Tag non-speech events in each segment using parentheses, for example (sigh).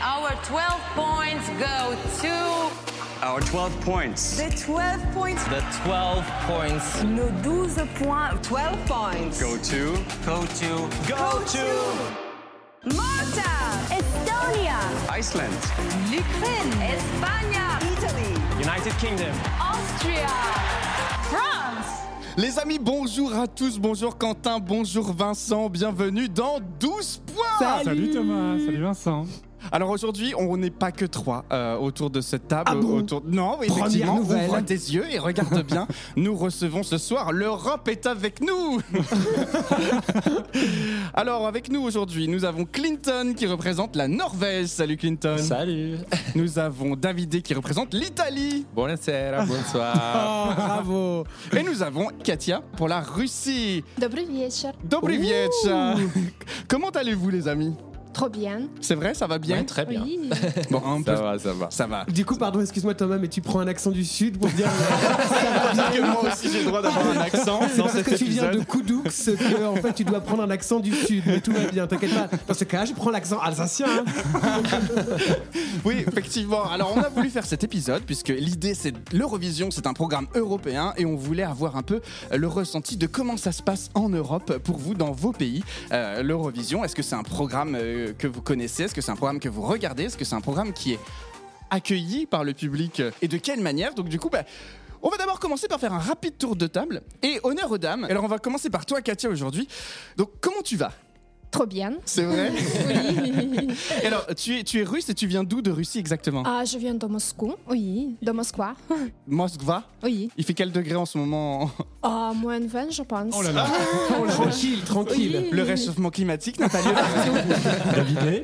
our 12 points go to. Our 12 points. The 12 points. The 12 points Nos 12 points. 12 points. Go to? go to. Go to. Malta. Estonia. Iceland. L'Ukraine. Espagne. Italy. United Kingdom. Austria. France. Les amis, bonjour à tous, bonjour Quentin, bonjour Vincent, bienvenue dans 12 points Salut Thomas, salut Vincent. Alors aujourd'hui, on n'est pas que trois euh, autour de cette table. Ah bon autour... Non, effectivement, ouvre tes yeux et regarde bien. (laughs) nous recevons ce soir, l'Europe est avec nous (laughs) Alors avec nous aujourd'hui, nous avons Clinton qui représente la Norvège. Salut Clinton Salut. Nous avons Davidé qui représente l'Italie. Buonasera, bonsoir. (laughs) Oh, bravo Et nous avons Katia pour la Russie. Dobry wieczór. Dobry wieczór. Comment allez-vous les amis? Trop bien. C'est vrai, ça va bien Ouais, très bien. Oui. (laughs) Bon, un peu. Ça va, ça va. Ça va. Du coup, pardon, excuse-moi Thomas, mais tu prends un accent du sud pour dire (laughs) Parce que moi aussi j'ai le droit d'avoir un accent c'est parce cet que tu viens de. Koudoux que en fait tu dois prendre un accent du sud, mais tout va bien, t'inquiète pas. Dans ce cas, je prends l'accent alsacien. hein. (laughs) Oui, effectivement. Alors on a voulu faire cet épisode puisque l'idée c'est l'Eurovision, c'est un programme européen et on voulait avoir un peu le ressenti de comment ça se passe en Europe pour vous dans vos pays. Euh, L'Eurovision, est-ce que c'est un programme euh, que vous connaissez Est-ce que c'est un programme que vous regardez Est-ce que c'est un programme qui est accueilli par le public Et de quelle manière? Donc du coup, bah, on va d'abord commencer par faire un rapide tour de table et honneur aux dames. Alors on va commencer par toi Katia aujourd'hui. Donc comment tu vas? Trop bien. C'est vrai Oui. Et alors tu es, tu es russe et tu viens d'où de Russie exactement? Ah, je viens de Moscou. Oui, de Moscou. Moskva? Oui. Il fait quel degré en ce moment? Ah, moins de 20, je pense. Oh là là, Tranquille, tranquille. Oui. Le réchauffement climatique n'a pas lieu là Davidé.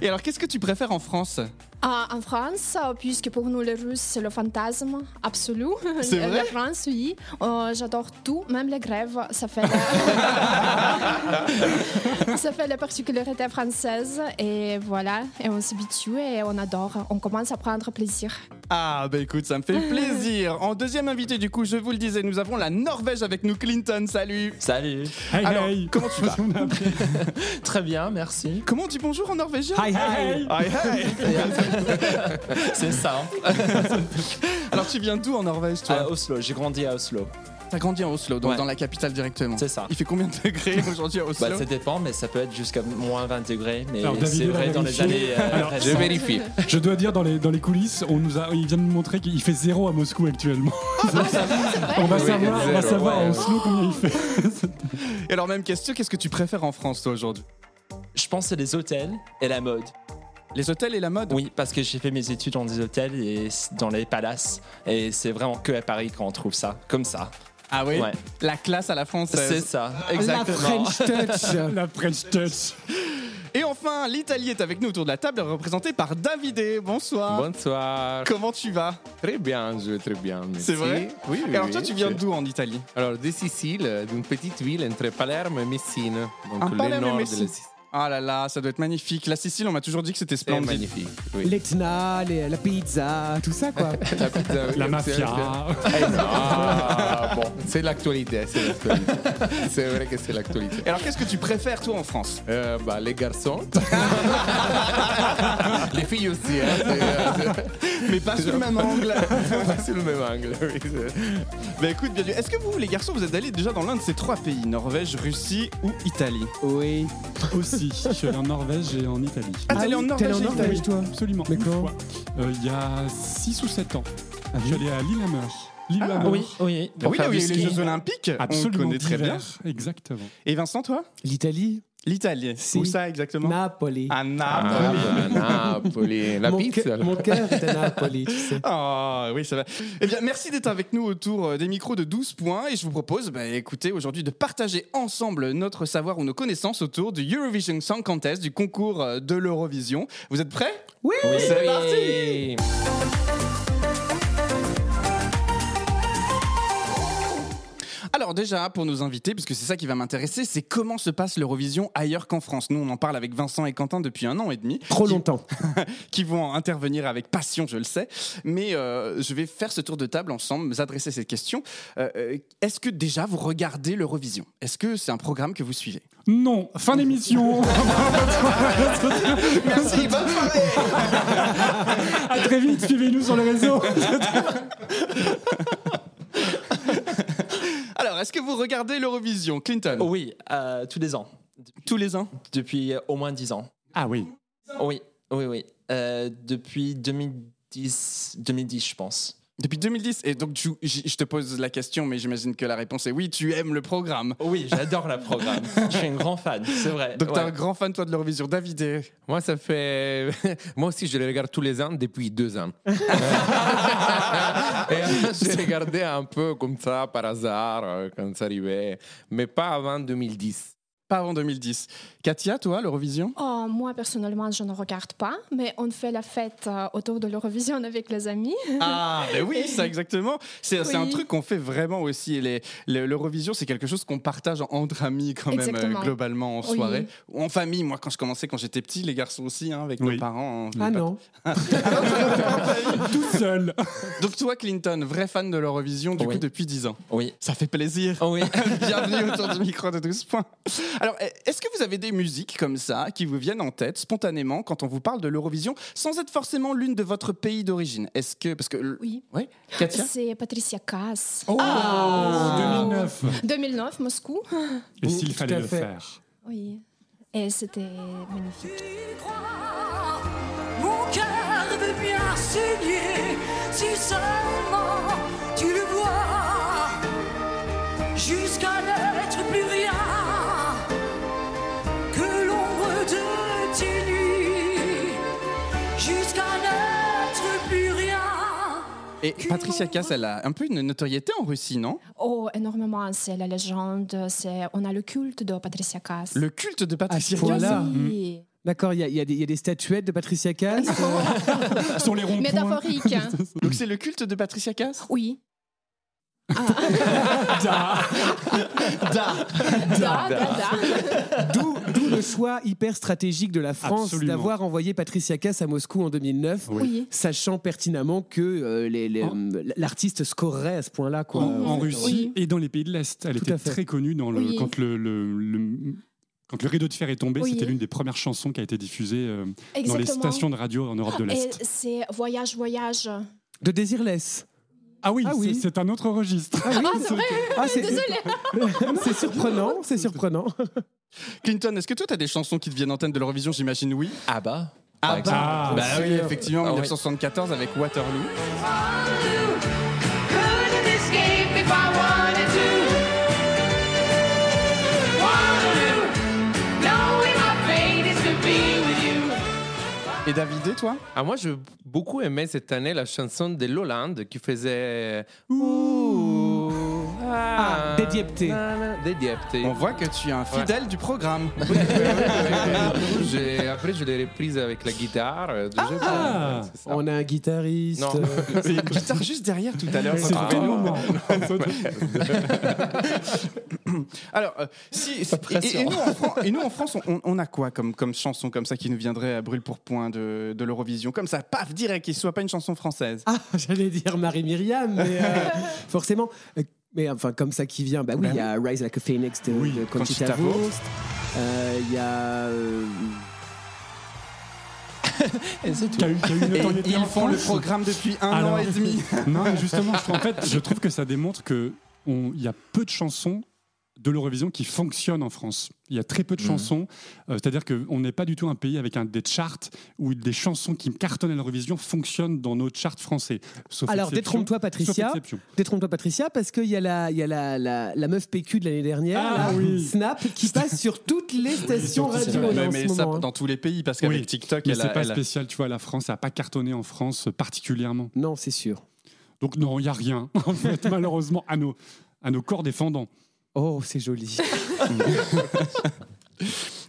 Et alors, qu'est-ce que tu préfères en France? Ah, en France, euh, puisque pour nous les Russes, c'est le fantasme absolu. C'est La vrai? France, oui. Euh, J'adore tout, même les grèves. Ça fait la... (laughs) (laughs) ça fait la particularité française. Et voilà, et on s'habitue et on adore. On commence à prendre plaisir. Ah, bah écoute, ça me fait plaisir. En deuxième invité, du coup, je vous le disais, nous avons la Norvège avec nous, Clinton. Salut Salut. Hey, Alors, hey. comment tu (laughs) vas. (laughs) Très bien, merci. Comment on dit bonjour en norvégien Hi, hi. Hi, hi. C'est ça. Alors, tu viens d'où en Norvège, toi? À Oslo, j'ai grandi à Oslo. T'as grandi en Oslo, donc Ouais. dans la capitale directement. C'est ça. Il fait combien de degrés (laughs) aujourd'hui à Oslo Bah, ça dépend, mais ça peut être jusqu'à moins 20 degrés. Mais Alors, David c'est l'a vrai dans les vérifié. années. euh, Alors, récentes. je vérifie. (laughs) Je dois dire, dans les, dans les coulisses, on nous a, il vient de nous montrer qu'il fait zéro à Moscou actuellement. (laughs) on va Oui, savoir, on va zéro, savoir ouais. à Oslo combien il fait. Et alors, même question, qu'est-ce que tu préfères en France, toi, aujourd'hui Je pense que c'est les hôtels et la mode. Les hôtels et la mode Oui, parce que j'ai fait mes études dans des hôtels et dans les palaces. Et c'est vraiment que à Paris qu'on trouve ça, comme ça. Ah oui? Ouais. La classe à la C'est française. ça, La exactement. French touch. (laughs) La French touch. Et enfin, l'Italie est avec nous autour de la table, représentée par Davide. Bonsoir. Bonsoir. Comment tu vas? Très bien, je vais très bien. merci. C'est vrai? Oui, oui. Et alors oui, toi, tu viens d'où en Italie? Alors, de Sicile, d'une petite ville entre Palerme et Messine. Donc, Ah, le Palerme et nord Messine. de la Sicile. Ah là là, ça doit être magnifique. La Sicile, on m'a toujours dit que c'était splendide. magnifique. Oui. L'Etna, les- la pizza, tout ça quoi. (laughs) La pizza, oui, La c'est- mafia. Ah, bon, c'est l'actualité, c'est l'actualité. c'est vrai que c'est l'actualité. Et alors, qu'est-ce que tu préfères, toi, en France? Euh, bah, les garçons. (laughs) les filles aussi. Hein, c'est, euh, Mais pas sous le même angle. (laughs) c'est- c'est le même angle. oui, c'est- bah écoute, bien sûr. Est-ce que vous, les garçons, vous êtes allés déjà dans l'un de ces trois pays Norvège, Russie ou Italie? Oui. Aussi, je suis allé en Norvège et en Italie. Ah, t'es allé en Norvège t'es allé en Norvège, toi Absolument. Mais une quand fois. Euh, Il y a 6 ou 7 ans. je suis allé à Lillehammer. Lillehammer. Ah, Oui, oui. Ah oui, là où il y a eu les. Jeux Olympiques. Absolument. On connaît très bien. Exactement. Et Vincent, toi? L'Italie L'Italie. Si. Où ça exactement? Napoli. À Ah, Naples. bah, Napoli. La mon, pizza. mon cœur est à Napoli, tu sais. Ah oui, ça va. Eh bien, merci d'être avec nous autour euh, des micros de 12 points et je vous propose, bah, écoutez, aujourd'hui de partager ensemble notre savoir ou nos connaissances autour du Eurovision Song Contest, du concours euh, de l'Eurovision. Vous êtes prêts? Oui, C'est parti Alors déjà, pour nos invités, parce que c'est ça qui va m'intéresser, c'est comment se passe l'Eurovision ailleurs qu'en France. Nous, on en parle avec Vincent et Quentin depuis un an et demi. Trop Qui- longtemps. (laughs) qui vont intervenir avec passion, je le sais. Mais euh, je vais faire ce tour de table ensemble, vous adresser cette question. Euh, euh, Est-ce que déjà vous regardez l'Eurovision? Est-ce que c'est un programme que vous suivez? Non, fin d'émission. (laughs) Merci, bonne soirée. À très vite, suivez-nous sur les réseaux. (laughs) Alors, est-ce que vous regardez l'Eurovision, Clinton? Oui, euh, tous les ans. Tous les ans? Depuis au moins 10 ans. Ah oui. Oui, oui, oui. Euh, depuis 2010, 2010, je pense. Depuis 2010. Et donc, tu- je je te pose la question, mais j'imagine que la réponse est oui, tu aimes le programme. Oui, j'adore la programme. (laughs) je suis un grand fan, c'est vrai. Donc, t'es Ouais. un grand fan, toi, de l'Eurovision. David, et- Moi, ça fait. (laughs) Moi aussi, je les regarde tous les ans depuis deux ans. (laughs) Et avant, j'ai regardé un peu comme ça, par hasard, euh, quand ça arrivait, mais pas avant 2010. Pas avant 2010. Katia, toi, l'Eurovision? Oh, moi, personnellement, je ne regarde pas, mais on fait la fête euh, autour de l'Eurovision avec les amis. Ah, ben oui, ça (laughs) exactement. C'est un truc qu'on fait vraiment aussi. L'Eurovision, c'est quelque chose qu'on partage entre amis quand même, Exactement. euh, globalement, en Oui. soirée. Ou en famille. Moi, quand je commençais, quand j'étais petit, les garçons aussi, hein, avec Oui. nos parents. on Ah non. (laughs) (laughs) Tout seul. Donc toi, Clinton, vrai fan de l'Eurovision, du Oui. coup, depuis 10 ans? Oui. Ça fait plaisir. Oh oui. Bienvenue autour du micro de 12 points. Alors, est-ce que vous avez des musiques comme ça qui vous viennent en tête spontanément quand on vous parle de l'Eurovision, sans être forcément l'une de votre pays d'origine? Est-ce que parce que Oui. ouais, Katia? C'est Patricia Cass. Oh, 2009. 2009, Moscou. (laughs) Et s'il fallait le faire. Oui. Et c'était magnifique. Mon cœur veut bien saigner si seulement tu le vois jusqu'à n'être Et Patricia Cass, elle a un peu une notoriété en Russie, non? Oh, énormément. C'est la légende. C'est... On a le culte de Patricia Cass. Le culte de Patricia À ce Cass. Oui. D'accord, il y, a- il y a des- il y a des statuettes de Patricia Cass. (laughs) euh, Sur les ronds-points. Métaphorique. hein. Donc c'est le culte de Patricia Cass? Oui. Da. Da, da, da. D'où d'où le choix hyper stratégique de la France Absolument. d'avoir envoyé Patricia Cass à Moscou en 2009, Oui. sachant pertinemment que euh, les- les- En- euh, l'artiste scorerait à ce point-là. quoi. En, en Russie et dans les pays de l'Est. Elle Tout était très connue dans le, Oui. quand le, le- le- quand le rideau de fer est tombé. Oui. C'était l'une des premières chansons qui a été diffusée euh, dans les stations de radio en Europe de Et l'Est. c'est Voyage, Voyage. De Désirless. Ah oui, Ah c'est- oui. c'est un autre registre. Ah oui, c'est vrai Ah, c'est Désolée. (laughs) c'est surprenant, (laughs) c'est surprenant. (laughs) Clinton, est-ce que toi, tu as des chansons qui te viennent en tête de l'Eurovision? J'imagine oui. Ah bah. Ah par exemple. Ah, Bah oui, effectivement, Ah oui. 1974 avec Waterloo. Et David, toi Ah, moi, j'ai beaucoup aimé cette année la chanson de Lolande qui faisait. Ouh. Ah, Dédiepté. Dédiepté. On voit que tu es un fidèle du programme. (laughs) Après, je l'ai reprise avec la guitare. euh. Ah. On a un guitariste. Non. (laughs) C'est une guitare juste derrière tout à l'heure. C'est Ah. (laughs) Alors, euh, si, et, pression. et nous, en Fran- et nous, en France, on, on a quoi comme, comme chanson comme ça qui nous viendrait à brûle pour point de, de l'Eurovision? Comme ça, paf, direct, qu'il ne soit pas une chanson française. Ah, j'allais dire Marie-Myriam, mais euh, forcément. Mais enfin, comme ça qui vient, bah oui, Bah il y a Rise Like a Phoenix de, Oui, de Conchita, Wurst. Euh, Il y a. (laughs) Et tout. Eu, eu une Et ils en font le France. programme depuis un Alors- an et demi. (laughs) Non, mais justement, je- en fait, je (laughs) trouve que ça démontre que on- il y a peu de chansons de l'Eurovision qui fonctionnent en France. Il y a très peu de Mhm. chansons, euh, c'est-à-dire qu'on n'est pas du tout un pays avec un, des charts où des chansons qui cartonnent à l'Eurovision fonctionnent dans nos charts français. Sauf Alors, détrompe-toi, Patricia. Détrompe-toi, Patricia, parce qu'il y a, la, il y a la, la, la meuf PQ de l'année dernière, Ah, là, oui. Snap, qui passe (laughs) sur toutes les stations radio Mais, en mais ce ça, moment. hein. dans tous les pays, parce qu'avec Oui, TikTok, Mais c'est a, pas elle a- spécial, tu vois, la France, ça n'a pas cartonné en France particulièrement. Non, c'est sûr. Donc non, il n'y a rien, (laughs) en fait, malheureusement, à nos, à nos corps défendants. Oh, c'est joli. (laughs)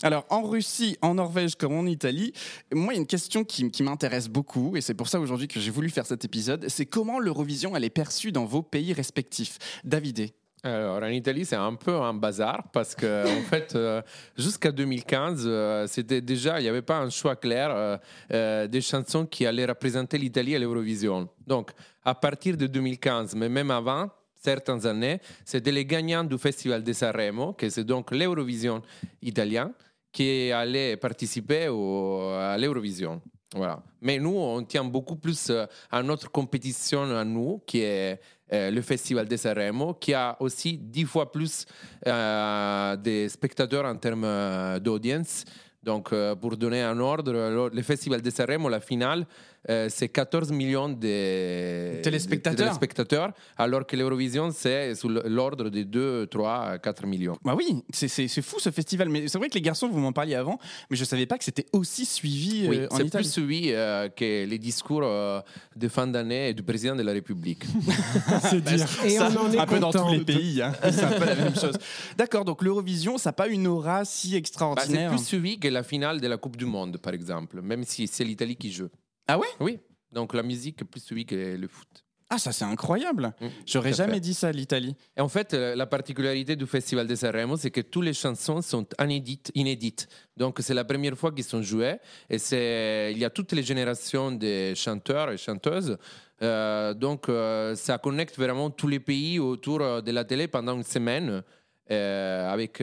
Alors, en Russie, en Norvège comme en Italie, moi, il y a une question qui, qui m'intéresse beaucoup, et c'est pour ça aujourd'hui que j'ai voulu faire cet épisode, c'est comment l'Eurovision, elle est perçue dans vos pays respectifs. Davidé Alors, en Italie, c'est un peu un bazar parce que, (laughs) en fait, euh, jusqu'à 2015, euh, c'était déjà, il n'y avait pas un choix clair euh, euh, des chansons qui allaient représenter l'Italie à l'Eurovision. Donc, à partir de 2015, mais même avant, certaines années, c'était les gagnants du Festival de Sanremo, que c'est donc l'Eurovision italien, qui allaient participer au- à l'Eurovision. Voilà. Mais nous, on tient beaucoup plus euh, à notre compétition à nous, qui est euh, le Festival de Sanremo, qui a aussi dix fois plus euh, de spectateurs en termes d'audience. Donc, pour donner un ordre, le, le Festival de Sanremo, la finale, euh, c'est 14 millions de Téléspectateurs. de téléspectateurs, alors que l'Eurovision, c'est sous l'ordre de 2, 3, 4 millions. Bah oui, c'est- c'est c'est fou ce festival. Mais c'est vrai que les garçons, vous m'en parliez avant, mais je savais pas que c'était aussi suivi euh, c'est plus suivi euh, que les discours euh, de fin d'année du président de la République. (laughs) C'est dire. Et Ça, on en est un peu dans tous les pays, hein. c'est un peu la même chose. D'accord, donc l'Eurovision, ça n'a pas une aura si Bah, c'est extraordinaire. plus suivi que la finale de la Coupe du Monde, par exemple, même si c'est l'Italie qui joue. Ah ouais Oui, donc la musique est plus suivie que le foot. Ah, ça c'est incroyable. Mm, J'aurais jamais fait. dit ça, l'Italie. Et en fait, euh, la particularité du Festival de Sanremo, c'est que toutes les chansons sont inédites. inédites. Donc, c'est la première fois qu'ils sont jouées. Et c'est, il y a toutes les générations de chanteurs et chanteuses. Euh, donc, euh, ça connecte vraiment tous les pays autour de la télé pendant une semaine, euh, avec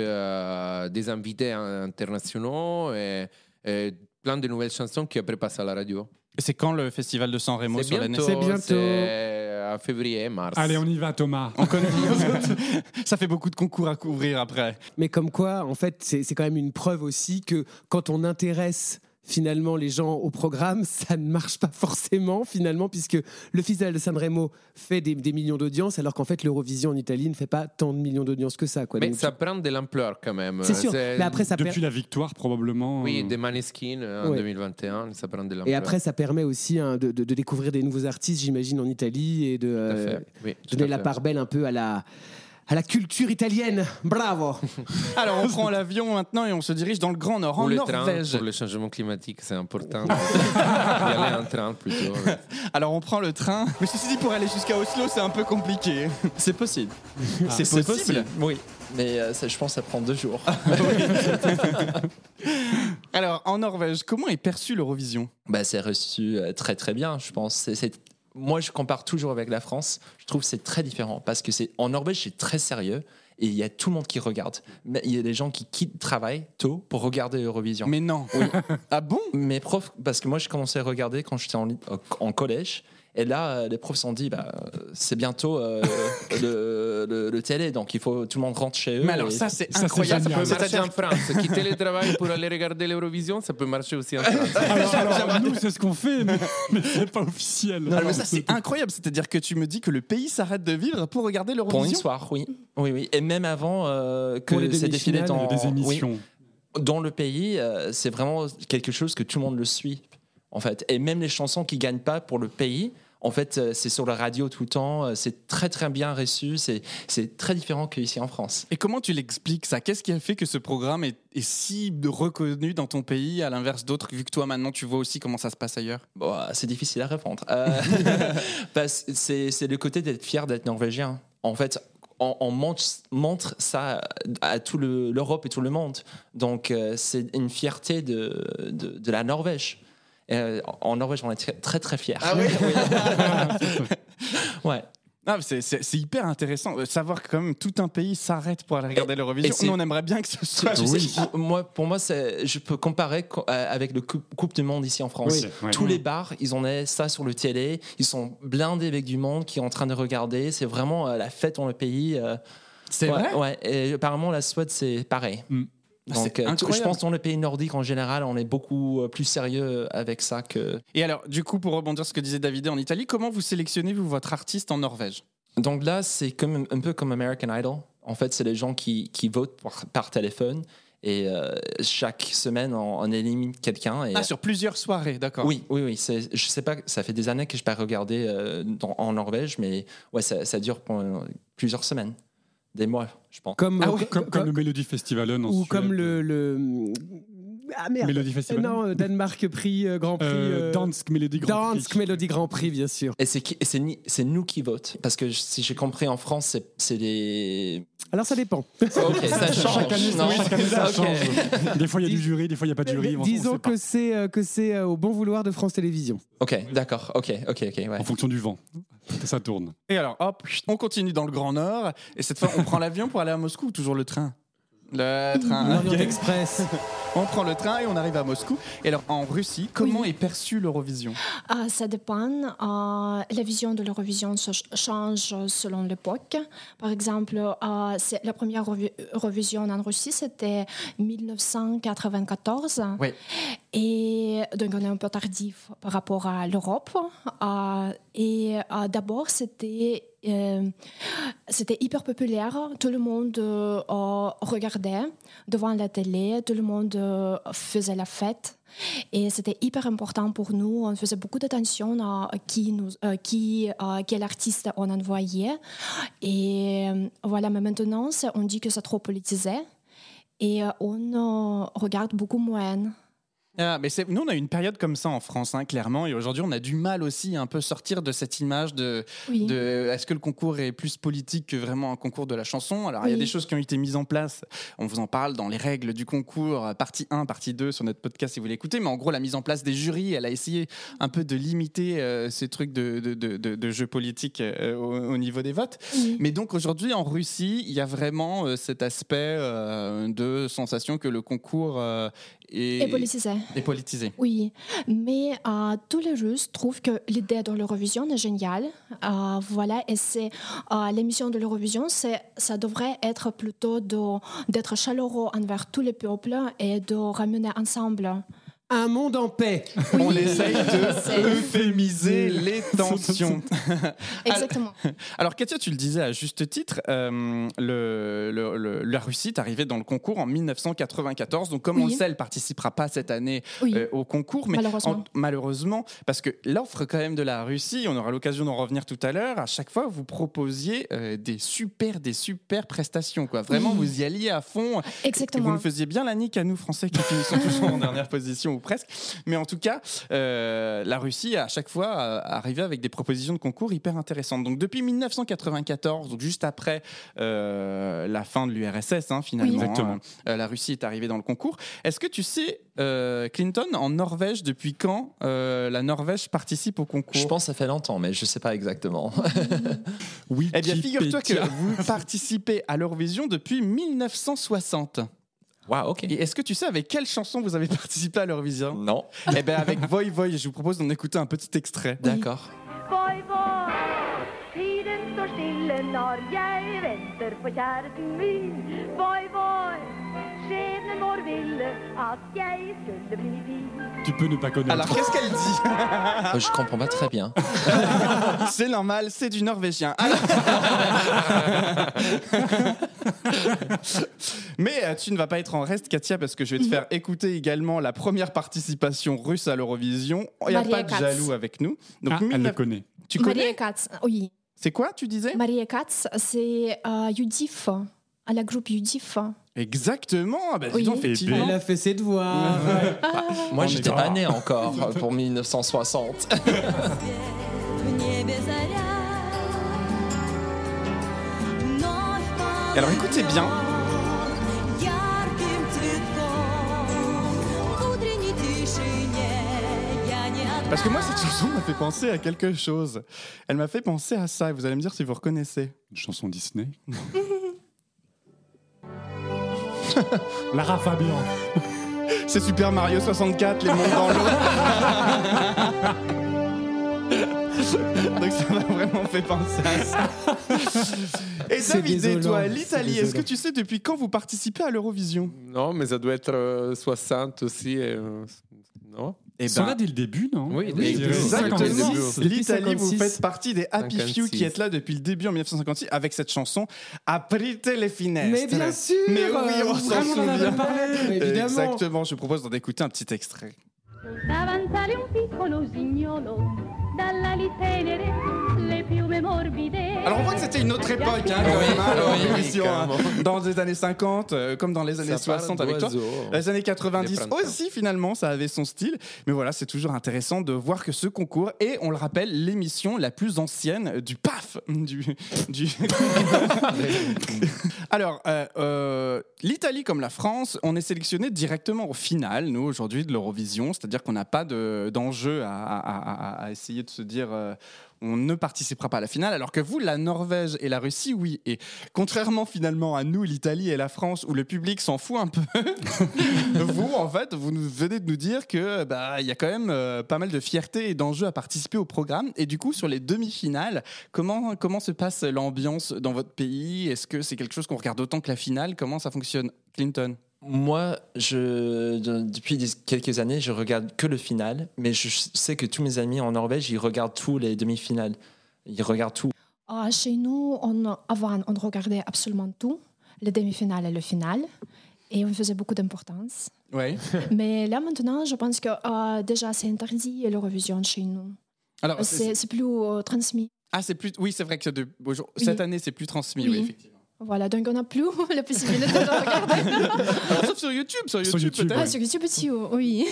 des invités in- internationaux et, et plein de nouvelles chansons qui après passent à la radio. C'est quand le festival de San Remo sur l'année C'est bientôt. c'est à février, mars. Allez, on y va, Thomas. On connaît. (laughs) ça fait beaucoup de concours à couvrir après. Mais comme quoi, en fait, c'est c'est quand même une preuve aussi que quand on intéresse finalement les gens au programme, (laughs) ça ne marche pas forcément finalement, puisque le Festival de Sanremo fait des, des millions d'audience, alors qu'en fait l'Eurovision en Italie ne fait pas tant de millions d'audience que ça. Quoi. Mais Donc, ça prend de l'ampleur quand même. C'est sûr. Mais après, ça Depuis per- la victoire, probablement. Oui, euh, des Maneskin euh, en Ouais. 2021, ça prend de l'ampleur. Et après, ça permet aussi hein, de, de- de découvrir des nouveaux artistes, j'imagine, en Italie et de euh. Oui, donner la part belle un peu à la, à la culture italienne. Bravo (laughs) Alors on prend l'avion maintenant et on se dirige dans le Grand Nord, Ou en le train, Norvège. pour le changement climatique, c'est important. (laughs) y aller en train plutôt. (laughs) Alors on prend le train. Mais ceci dit, pour aller jusqu'à Oslo, c'est un peu compliqué. C'est possible. C'est possible. Oui. Mais euh, ça, je pense que ça prend deux jours. Alors en Norvège, comment est perçu l'Eurovision? Bah, c'est reçu euh, très très bien, je pense. C'est- Moi, je compare toujours avec la France. Je trouve que c'est très différent parce que c'est en Norvège, c'est très sérieux et il y a tout le monde qui regarde. Mais il y a des gens qui quittent le travail tôt pour regarder Eurovision. Mais non. (laughs) ah bon? Mes profs, parce que moi, j'ai commencé à regarder quand j'étais en, en collège. Et là, euh, les profs se sont dit, bah, euh, c'est bientôt euh, (laughs) le, le- le télé, donc il faut tout le monde rentre chez eux. Mais alors et- ça c'est incroyable. Ça peut marcher en France. Quitter le travail pour aller regarder l'Eurovision, ça peut marcher aussi en France. (laughs) Alors, alors, nous, c'est ce qu'on fait, mais, mais c'est pas officiel. Alors, mais ça c'est (laughs) incroyable, c'est-à-dire que tu me dis que le pays s'arrête de vivre pour regarder pour une l'Eurovision. soirée, oui. oui, oui. Et même avant euh, Pour les que ces défilés dans, oui, dans le pays, euh, c'est vraiment quelque chose que tout le monde le suit, en fait. Et même les chansons qui gagnent pas pour le pays, en fait, euh, c'est sur la radio tout le temps. euh, C'est très très bien reçu. C'est très différent qu'ici en France. Et comment tu l'expliques ça? Qu'est-ce qui a fait que ce programme est, est si reconnu dans ton pays, à l'inverse d'autres, vu que toi maintenant tu vois aussi comment ça se passe ailleurs? Bon, euh, c'est difficile à répondre. Euh, (laughs) (laughs) c'est le côté d'être fier d'être norvégien. En fait, on, on montre, montre ça à tout le- l'Europe et tout le monde. Donc, euh, c'est une fierté de, de, de la Norvège. Euh, en Norvège, on est très très, fiers. Ah oui (laughs) ouais. Ah, c'est- C'est c'est hyper intéressant de savoir que quand même tout un pays s'arrête pour aller regarder et l'Eurovision. Nous on aimerait bien que ce soit. Tu sais, pour- moi, pour moi, c'est- je peux comparer co- euh, avec le coupe, coupe du Monde ici en France. Oui, ouais. Tous les bars, ils ont ça sur le télé. Ils sont blindés avec du monde qui est en train de regarder. C'est vraiment euh, la fête dans le pays. euh, C'est ouais, vrai? Ouais. Et apparemment, la Suède, c'est pareil. Mm. Donc, euh, je pense que dans les pays nordiques en général, on est beaucoup euh, plus sérieux avec ça que. Et alors, du coup, pour rebondir sur ce que disait David en Italie, comment vous sélectionnez vous votre artiste en Norvège? Donc là, c'est comme un peu comme American Idol. En fait, c'est les gens qui, qui votent par, par téléphone. Et euh, chaque semaine, on, on élimine quelqu'un. Et, Ah, sur plusieurs soirées, d'accord. Oui, oui, oui. Je sais pas, ça fait des années que je n'ai pas regardé euh, dans- en Norvège, mais ouais, ça, ça dure pendant plusieurs semaines, des mois, je pense. Comme, Ah ouais, Comme, comme le Melody Festival en ou comme le, le- Ah merde Melody Festival Non, euh, Danemark Prix, euh, Grand Prix. Euh, euh, Dansk Melody Grand Prix. Dansk Melody Grand Prix, bien sûr. Et c'est qui- et c'est ni- c'est nous qui votons. Parce que si j'ai compris, en France, c'est- c'est les. Alors ça dépend. Ok, ça (laughs) change. Chaque année, Non, chaque année, ça (laughs) change. Des fois, il y a du jury, des fois, il n'y a pas de jury. on- on Disons que c'est euh, que c'est euh, au bon vouloir de France Télévisions. Ok, d'accord. Ok, ok, ok. ouais. En fonction du vent. Ça tourne. Et alors, hop, on continue dans le Grand Nord. Et cette fois, on prend l'avion pour aller à Moscou ou toujours le train? Le (laughs) train. L'Orient. Express. (laughs) On prend le train et on arrive à Moscou. Et alors, en Russie, comment Oui. est perçue l'Eurovision? Ah, ça dépend. Euh, la vision de l'Eurovision change selon l'époque. Par exemple, euh, c'est- la première Eurovi- Eurovision en Russie, c'était 1994. Oui. Et donc, on est un peu tardif par rapport à l'Europe. Euh, et euh, d'abord, c'était euh, c'était hyper populaire. Tout le monde regardait devant la télé. Tout le monde faisait la fête. Et c'était hyper important pour nous. On faisait beaucoup d'attention à qui, euh, quel artiste on envoyait. Et voilà, mais maintenant, on dit que c'est trop politisé. Et on regarde beaucoup moins. Ah, mais nous, on a eu une période comme ça en France, hein, clairement, et aujourd'hui, on a du mal aussi à un peu sortir de cette image de, Oui. de est-ce que le concours est plus politique que vraiment un concours de la chanson? Alors, il y a des choses qui ont été mises en place, on vous en parle dans les règles du concours, euh, partie 1, partie 2 sur notre podcast si vous l'écoutez, mais en gros, la mise en place des jurys, elle a essayé un peu de limiter euh, ces trucs de, de, de, de- de jeux politiques euh, au, au niveau des votes. Oui. Mais donc aujourd'hui en Russie, il y a vraiment euh, cet aspect de sensation que le concours Et politisé. est politisé. Oui, mais euh, tous les Russes trouvent que l'idée de l'Eurovision est géniale. Euh, voilà, et c'est euh, l'émission de l'Eurovision, c'est ça devrait être plutôt de- d'être chaleureux envers tous les peuples et de ramener ensemble. Un monde en paix. On essaye de (laughs) euphémiser les (laughs) tensions. (laughs) Exactement. Alors Katia, tu le disais à juste titre, euh, le, le- le- la Russie est arrivée dans le concours en 1994. Donc comme on le sait, elle ne participera pas cette année Oui. euh, au concours. Mais Malheureusement. en- malheureusement, parce que l'offre quand même de la Russie, on aura l'occasion d'en revenir tout à l'heure, à chaque fois vous proposiez euh, des super, des super prestations. Quoi. Vraiment, Oui. vous y alliez à fond. Et Exactement. Vous nous faisiez bien la nique à nous Français qui finissons toujours en dernière position ou presque. Mais en tout cas, euh, la Russie à chaque fois euh, arrivait avec des propositions de concours hyper intéressantes. Donc depuis 1994, donc juste après euh, la fin de l'URSS hein, finalement, Oui. Exactement. euh, la Russie est arrivée dans le concours. Est-ce que tu sais, Clinton, en Norvège, depuis quand la Norvège participe au concours? Je pense que ça fait longtemps, mais je sais pas exactement. (laughs) Oui, Eh bien, figure-toi que vous participez à l'Eurovision depuis 1960. Waouh, ok. Et est-ce que tu sais avec quelle chanson vous avez (laughs) participé à l'Eurovision Non. Eh bien, avec Voy Voy, je vous propose d'en écouter un petit extrait. D'accord. Voi, voi, tiden står stille når jeg venter på kjæresten min. Voi, voi, skjebnen vår ville at jeg skulle bli din. Tu peux ne pas connaître. Alors, qu'est-ce qu'elle dit? Euh, Je comprends pas très bien. (laughs) C'est normal, c'est du norvégien. Alors- (laughs) Mais euh, tu ne vas pas être en reste, Katia, parce que je vais te faire écouter également la première participation russe à l'Eurovision. Il n'y a Maria pas de Katz. jaloux avec nous. Donc, Ah, elle 19 le connaît. Tu connais? Maria Katz, oui. C'est quoi, tu disais? Maria Katz, c'est euh, Yudif, à la groupe Yudif. Exactement. Ah bah, dis Oui. donc, effectivement. Elle a fait ses devoirs. Moi, On est j'étais pas- pas né encore pour (laughs) 1960. Alors écoutez bien. Parce que moi, cette chanson m'a fait penser à quelque chose. Elle m'a fait penser à ça. et Vous allez me dire si vous reconnaissez. Une chanson Disney. (laughs) (laughs) Lara Fabian. C'est Super Mario 64, les mondes dans l'eau. (laughs) Donc ça m'a vraiment fait penser à ça. Et C'est David, et toi, l'Italie, est-ce que tu sais depuis quand vous participez à l'Eurovision? Non, mais ça doit être euh, 60 aussi. euh, non? Ils sont là dès le début, non Oui. 56. L'Italie, vous 56. faites partie des Happy Few 56. qui êtes là depuis le début en 1956 avec cette chanson Aprite les finestres. Mais bien sûr Mais oui, on s'en Vraiment, on en avait souvient. parlé, mais évidemment Exactement, je vous propose d'en écouter un petit extrait. Davanti a un piccolo usignolo, dalla lì tenere, le piume morbide. Alors on voit que c'était une autre époque, hein, quand même, hein, oui, hein. dans les années 50, euh, comme dans les années Ça parle 60 avec toi. Les années 90 Des printemps. aussi, finalement, ça avait son style. Mais voilà, c'est toujours intéressant de voir que ce concours est, on le rappelle, l'émission la plus ancienne du PAF. Du, du... (laughs) Alors, euh, euh, l'Italie comme la France, on est sélectionné directement au final, nous, aujourd'hui, de l'Eurovision. C'est-à-dire qu'on n'a pas de- d'enjeu à, à- à- à essayer de se dire. on ne participera pas à la finale, alors que vous, la la Norvège et la Russie, oui. Et contrairement finalement à nous, l'Italie et la France, où le public s'en fout un peu, (laughs) vous, en fait, vous venez de nous dire que bah y a quand même euh, pas mal de fierté et d'enjeux à participer au programme. Et du coup, sur les demi-finales, comment comment se passe l'ambiance dans votre pays? Est-ce que c'est quelque chose qu'on regarde autant que la finale? Comment ça fonctionne, Clinton Moi, je, de- depuis quelques années, je regarde que le final, mais je sais que tous mes amis en Norvège, ils regardent tous les demi-finales. Ils regardent tout. Ah, chez nous, on, avant, on regardait absolument tout, les demi-finales et le final, et on faisait beaucoup d'importance. Ouais. (laughs) Mais là, maintenant, je pense que euh, déjà, c'est interdit l'Eurovision chez nous. Alors, c'est- C'est c'est plus euh, transmis. ah, c'est plus. Oui, c'est vrai que de- bonjour, cette année, c'est plus transmis. Oui, Oui. effectivement. Voilà, donc on n'a plus (laughs) la possibilité de regarder. (laughs) Sauf sur YouTube, sur YouTube, Sur YouTube, peut-être. Ah, sur YouTube aussi, oui.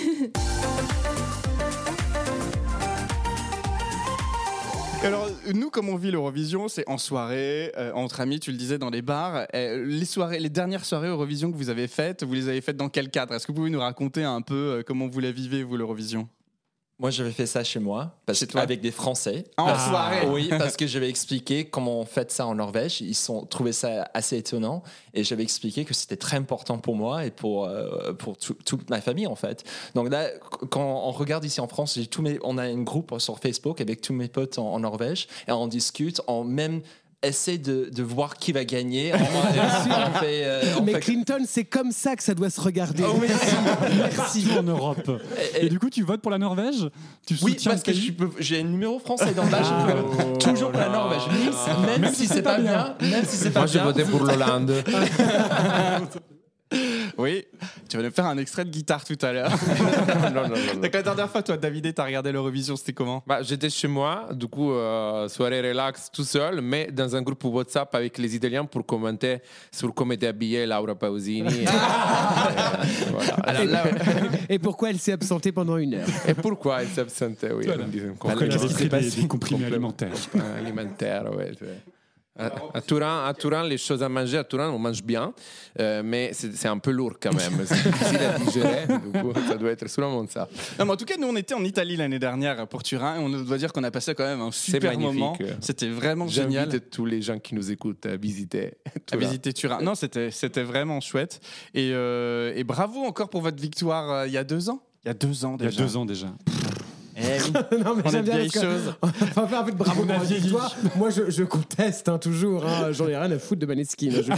Alors, nous, comme on vit l'Eurovision, c'est en soirée, euh, entre amis, tu le disais, dans les bars. Euh, les, soirées, les dernières soirées Eurovision que vous avez faites, vous les avez faites dans quel cadre? Est-ce que vous pouvez nous raconter un peu euh, comment vous la vivez, vous, l'Eurovision? Moi, j'avais fait ça chez moi, parce Chez avec des Français. En Parce- soirée (laughs) Oui, parce que j'avais expliqué comment on fait ça en Norvège. Ils ont trouvé ça assez étonnant. Et j'avais expliqué que c'était très important pour moi et pour, euh, pour tout- toute ma famille, en fait. Donc là, qu- quand on regarde ici en France, tous mes, on a un groupe sur Facebook avec tous mes potes en, en Norvège. Et on discute, on même essaie de, de voir qui va gagner. On, (laughs) on fait, euh, on Mais fait- Clinton, c'est comme ça que ça doit se regarder. Oh, oui. Merci. (laughs) en Europe. Et- Et du coup, tu votes pour la Norvège? Tu Oui, parce que j'ai un numéro français dans l'âge. (laughs) toujours pour la Norvège. Même, même si c'est pas bien, même si c'est pas Moi, j'ai voté pour l'Hollande. Oui, tu vas nous faire un extrait de guitare tout à l'heure. (laughs) non, non, non. Donc, la dernière fois, toi, David, t'as regardé l'Eurovision, c'était comment? Bah, J'étais chez moi, du coup, euh, soirée relax tout seul, mais dans un groupe WhatsApp avec les Italiens pour commenter sur comment était habillée Laura Pausini. (laughs) et, euh, voilà. Alors là, Et pourquoi elle s'est absentée pendant une heure? Et pourquoi elle s'est absentée oui, Voilà. elle complètement. avait pris des, des comprimés alimentaires (laughs) Euh, alimentaire, ouais. À, à Turin, à Turin, les choses à manger, à Turin, on mange bien, euh, mais c'est un peu lourd quand même. C'est difficile à digérer, (laughs) du coup, ça doit être sûrement ça. Non, mais en tout cas, nous, on était en Italie l'année dernière pour Turin et on doit dire qu'on a passé quand même un super moment. C'était vraiment génial. J'invite tous les gens qui nous écoutent à visiter. à Turin. visiter Turin. Non, c'était c'était vraiment chouette. Et, euh, et bravo encore pour votre victoire euh, il y a deux ans? Il y a deux ans Il y déjà. a deux ans déjà. (laughs) Non, mais On j'aime bien que- choses. (laughs) On va faire un peu de bravo pour la victoire. (laughs) Moi, je, je conteste hein, toujours. hein. J'en ai rien à foutre de Maneskin. hein, je hein.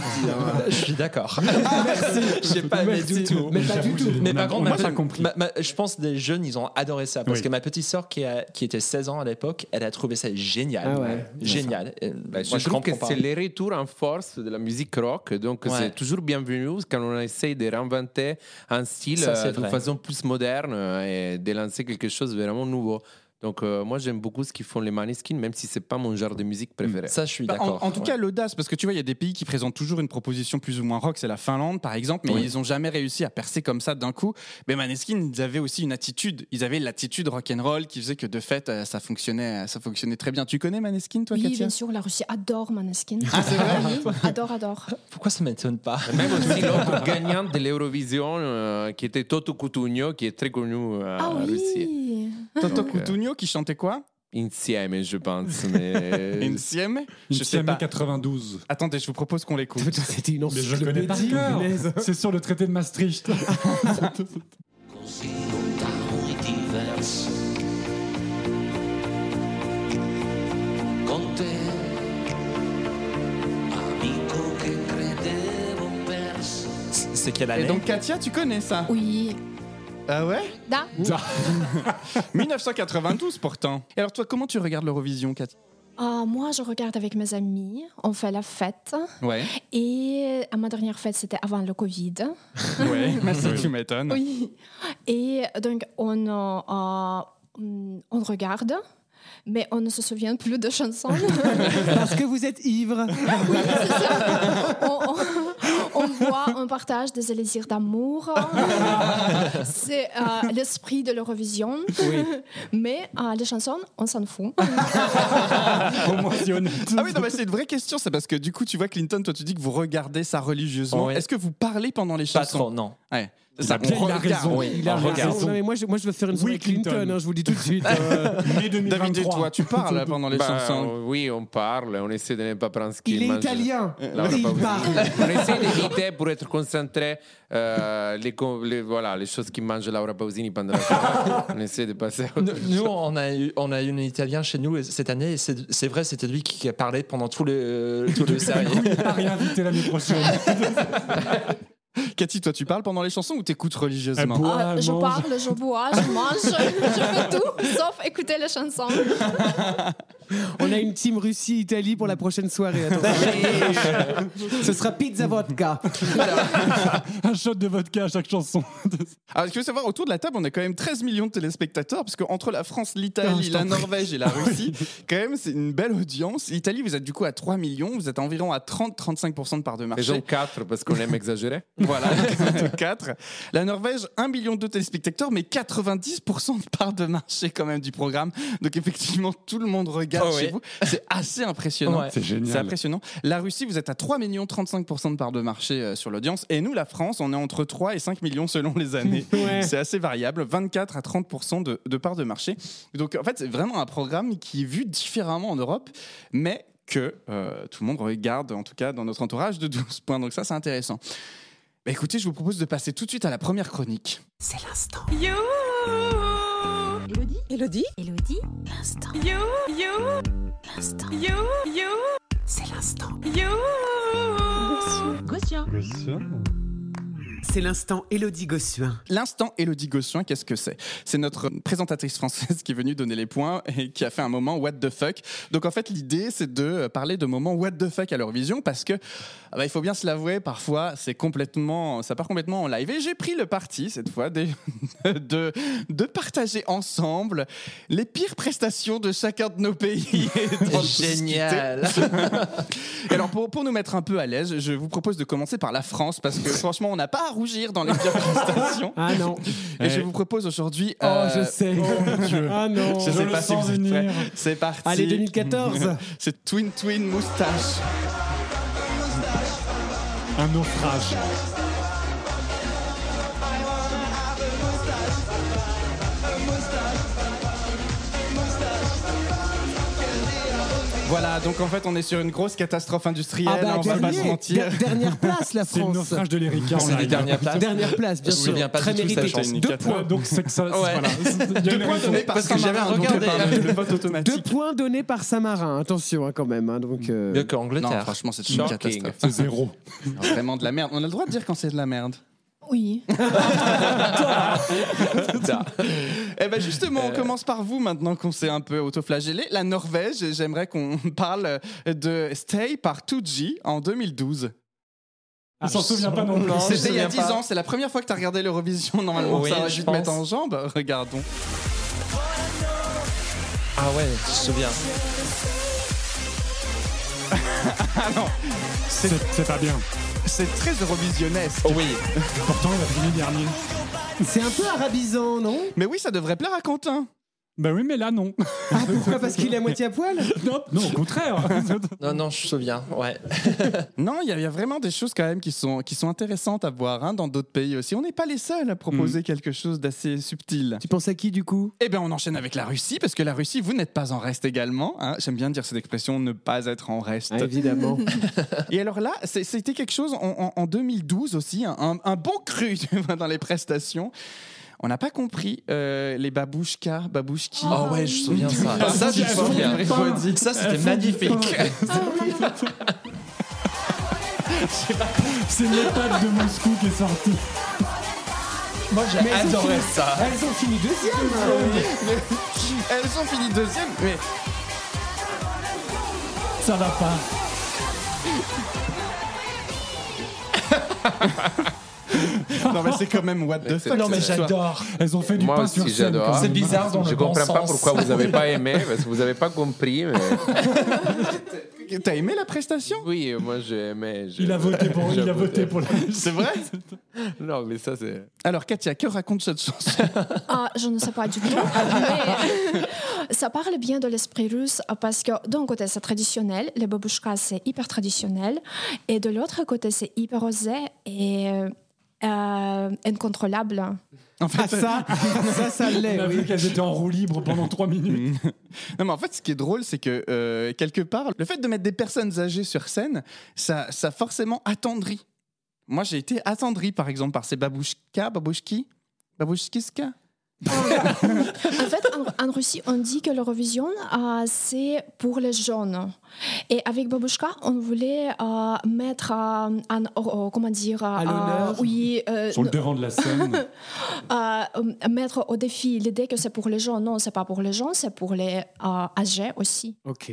Je suis d'accord. Merci. J'ai pas aimé du tout. Mais pas du tout. Mais par contre, ma compris. ma- ma- je pense que les jeunes, ils ont adoré ça. Parce Oui. que ma petite sœur, qui, a- qui était 16 ans à l'époque, elle a trouvé ça génial. Ah ouais. Génial. Et, Bah, moi, je trouve que c'est pas. le retour en force de la musique rock, donc Ouais. c'est toujours bienvenu quand on essaye de réinventer un style euh, de façon plus moderne euh, et de lancer quelque chose de Nouveau Donc euh, moi j'aime beaucoup ce qu'ils font les Maneskin, même si c'est pas mon genre de musique préféré. Ça, je suis Bah, en, d'accord. en tout Ouais. cas, l'audace, parce que tu vois, il y a des pays qui présentent toujours une proposition plus ou moins rock, c'est la Finlande par exemple, mais Oui. ils n'ont jamais réussi à percer comme ça d'un coup. Mais Maneskin, ils avaient aussi une attitude, ils avaient l'attitude rock'n'roll qui faisait que de fait, euh, ça fonctionnait, ça fonctionnait très bien. Tu connais Maneskin, toi, Oui, Katia bien sûr, la Russie adore Maneskin. Ah, c'est vrai Oui, adore, adore. Pourquoi ça m'étonne pas Même aussi (laughs) l'autre gagnant de l'Eurovision euh, qui était Toto Cutugno, qui est très connu euh, Ah en Russie. Toto Cutugno qui chantait quoi? Insieme, je pense. (laughs) Mais... Insieme Je sais Insieme pas. 92. Attendez, je vous propose qu'on l'écoute. C'était une Mais je le connais par encyclopédie. cœur. punaise. C'est sur le traité de Maastricht. così lontano e diverso. Con te, amico che credevo perso. C'est quelle Et année donc, Katia, tu connais ça? Oui. Ah ouais Da 1992 (laughs) pourtant. Et alors, toi, comment tu regardes l'Eurovision, Katia Ah, moi, je regarde avec mes amis. On fait la fête. Ouais, Et à ma dernière fête, c'était avant le Covid. (laughs) ouais, merci, tu m'étonnes. Oui. Et donc, on, euh, euh, on regarde, mais on ne se souvient plus de chansons. (laughs) Parce que vous êtes ivre. on, on- on voit, on partage des élixirs d'amour. (laughs) C'est euh, l'esprit de l'Eurovision. Mais euh, les chansons, on s'en fout. (laughs) Ah oui, non, mais c'est une vraie question, c'est parce que du coup, tu vois, Clinton, toi, tu dis que vous regardez ça religieusement. Ouais. Est-ce que vous parlez pendant les Pas chansons trop, non. Ouais. Ça, Il a on raison. Oui, Il a on raison. Non, mais moi, je, moi, je veux faire une soirée Oui, Clinton, Clinton. hein, je vous le dis tout de suite. (laughs) euh. Mai 2023. David, et toi, tu parles pendant les Bah, chansons. oui, on parle, on essaie de ne pas prendre ce qu'il Il est mange. italien. Laura Et il Pausini. parle. On essaie d'éviter pour être concentré euh, les, co- les- voilà, les choses qui mange Laura Pausini pendant la soirée. on essaie de passer à autre Nous, nous, on a eu, on a eu un Italien chez nous cette année. et C'est c'est vrai, c'était lui qui a parlé pendant tout le, tout le série. (laughs) Il n'est pas réinvité l'année prochaine. (laughs) (laughs) Cathy, toi, tu parles pendant les chansons ou t'écoutes religieusement? Elle boit. Ah, je mange. parle, je bois, je mange, (laughs) je fais tout, sauf écouter les chansons. (laughs) On a une team Russie-Italie pour la prochaine soirée. attention. (laughs) Ce sera pizza vodka. (laughs) Un shot de vodka à chaque chanson. Alors, ce qu'il faut savoir, autour de la table, on a quand même 13 millions de téléspectateurs, parce qu'entre la France, l'Italie, je la. Norvège et la Russie, quand même, c'est une belle audience. L'Italie, vous êtes du coup à 3 millions, vous êtes environ à 30-35% de part de marché. 4 parce qu'on aime exagérer. (laughs) Voilà, 4. La Norvège, 1 million de téléspectateurs, mais 90% de part de marché quand même du programme. Donc effectivement, tout le monde regarde Oh chez oui. vous. C'est assez impressionnant. Ouais. C'est génial. C'est impressionnant. La Russie, vous êtes à 3 millions 35% de part de marché euh, sur l'audience. Et nous, la France, on est entre 3 et 5 millions selon les années. (laughs) Ouais. C'est assez variable. 24 à 30% de, de part de marché. Donc en fait, c'est vraiment un programme qui est vu différemment en Europe, mais que euh, tout le monde regarde, en tout cas dans notre entourage, de 12 points. Donc ça, c'est intéressant. Bah, écoutez, je vous propose de passer tout de suite à la première chronique. C'est l'instant. You, Elodie Elodie L'instant. you, you, L'instant. you, you, C'est l'instant. you. Gossuin. C'est l'instant Elodie Gossuin. L'instant Elodie Gossuin, qu'est-ce que c'est? C'est notre présentatrice française qui est venue donner les points et qui a fait un moment what the fuck. Donc en fait, l'idée, c'est de parler de moments what the fuck à l'Eurovision parce que, ah bah, il faut bien se l'avouer, parfois, c'est complètement, ça part complètement en live. Et j'ai pris le parti, cette fois, de, (laughs) de, de partager ensemble les pires prestations de chacun de nos pays. (laughs) Génial. (laughs) alors, pour, pour nous mettre un peu à l'aise, je vous propose de commencer par la France parce que franchement, on n'a pas à rougir dans les pires prestations. Ah non. (laughs) Et je vous propose aujourd'hui. Oh, euh, je sais. (laughs) Ah non. Je Je sais le pas si vous êtes venir. prêts. C'est parti. Allez, 2014. (laughs) C'est Twin Twin Moustache. Un naufrage. Voilà, donc en fait, on est sur une grosse catastrophe industrielle, Ah bah, on va pas dernier, se mentir. der- dernière place, la (laughs) C'est le France. naufrage de l'Erika. C'est les live. dernières places. Dernière place, bien sûr. souviens pas Très du tout de mérité. cette chanson. Deux points. donc c'est que ça. Deux points donnés par Parce que j'avais Saint-Marin, donc regardé, par le, le vote Deux points donnés par Saint-Marin. Attention, hein, quand même. hein, donc, euh, Mieux Non, qu'Angleterre. franchement, c'est une Shocking. catastrophe. C'est zéro. Vraiment de la merde. On a le droit de dire quand c'est de la merde. Oui. (laughs) Eh ben justement, on commence par vous maintenant qu'on s'est un peu autoflagellé. La Norvège, j'aimerais qu'on (laughs) parle de Stay par 2G en 2012. Il s'en souvient pas non plus. Non, je C'était il y a me 10 souviens pas. ans, c'est la première fois que tu as regardé l'Eurovision. Normalement, Oui, ça aurait je dû te mettre en jambe. Regardons. Ah ouais, je me souviens. (laughs) C'est c'est pas bien. C'est très eurovisionnesque. Oh oui. Pourtant, il a fini dernier. C'est un peu arabisant, non? Mais oui, ça devrait plaire à Quentin. Bah oui, mais là, non. Ah, pourquoi? Parce qu'il est à moitié à poil? Non, non, au contraire. (laughs) Non, non, je me souviens. Ouais. (laughs) Non, il y, a- il y a vraiment des choses quand même qui sont, qui sont intéressantes à voir hein, dans d'autres pays aussi. On n'est pas les seuls à proposer quelque chose d'assez subtil. Tu penses à qui, du coup? Eh bien, on enchaîne avec la Russie, parce que la Russie, vous n'êtes pas en reste également. hein. J'aime bien dire cette expression, ne pas être en reste. Ah, Évidemment. (laughs) Et alors là, c'était quelque chose en, en- en 2012 aussi, un, un- un bon cru dans les prestations. On n'a pas compris euh, les babouchkas, babouchki. Oh ouais, je me souviens ça. Ah, ça, je me c'est souviens. pas- Ça, c'était magnifique. (laughs) C'est l'EHPAD de Moscou qui est sorti. Moi, j'ai Mais elles ont adoré fini- ça. Elles ont fini deuxième. Elles ont fini deuxième, mais Ça va pas. (laughs) (laughs) non mais c'est quand même what the fuck. Non, mais j'adore. Elles ont fait du Moi pain sur aussi, scène. C'est bizarre dans Je le bon comprends pas pourquoi vous n'avez pas aimé, (laughs) parce que vous n'avez pas compris. Mais... T'as aimé la prestation? Oui, moi j'ai aimé. je- Il a voté pour, il a voté pour la. C'est vrai? Non, mais ça c'est. Alors Katia, que raconte cette chanson? (laughs) Ah, je ne sais pas du tout. Mais ça parle bien de l'esprit russe parce que d'un côté, c'est traditionnel. Les babouchkas, c'est hyper traditionnel. Et de l'autre côté, c'est hyper osé. Et euh, incontrôlable. En fait, Ah, ça, (laughs) ça, ça l'est. On a oui. vu qu'elles étaient en roue libre pendant trois minutes. (laughs) Non, mais en fait, ce qui est drôle, c'est que euh, quelque part, le fait de mettre des personnes âgées sur scène, ça, ça forcément attendrit. Moi, j'ai été attendri, par exemple, par ces babouchka, babouchki, babouchkiska. En fait, en, en Russie, on dit que l'Eurovision, euh, c'est pour les jeunes. Et avec Babushka, on voulait euh, mettre euh, un, euh, comment dire, euh, l'honneur. oui, euh, Sur le devant de la scène. (laughs) euh, mettre au défi l'idée que c'est pour les gens. Non, c'est pas pour les gens, c'est pour les euh, âgés aussi. Ok.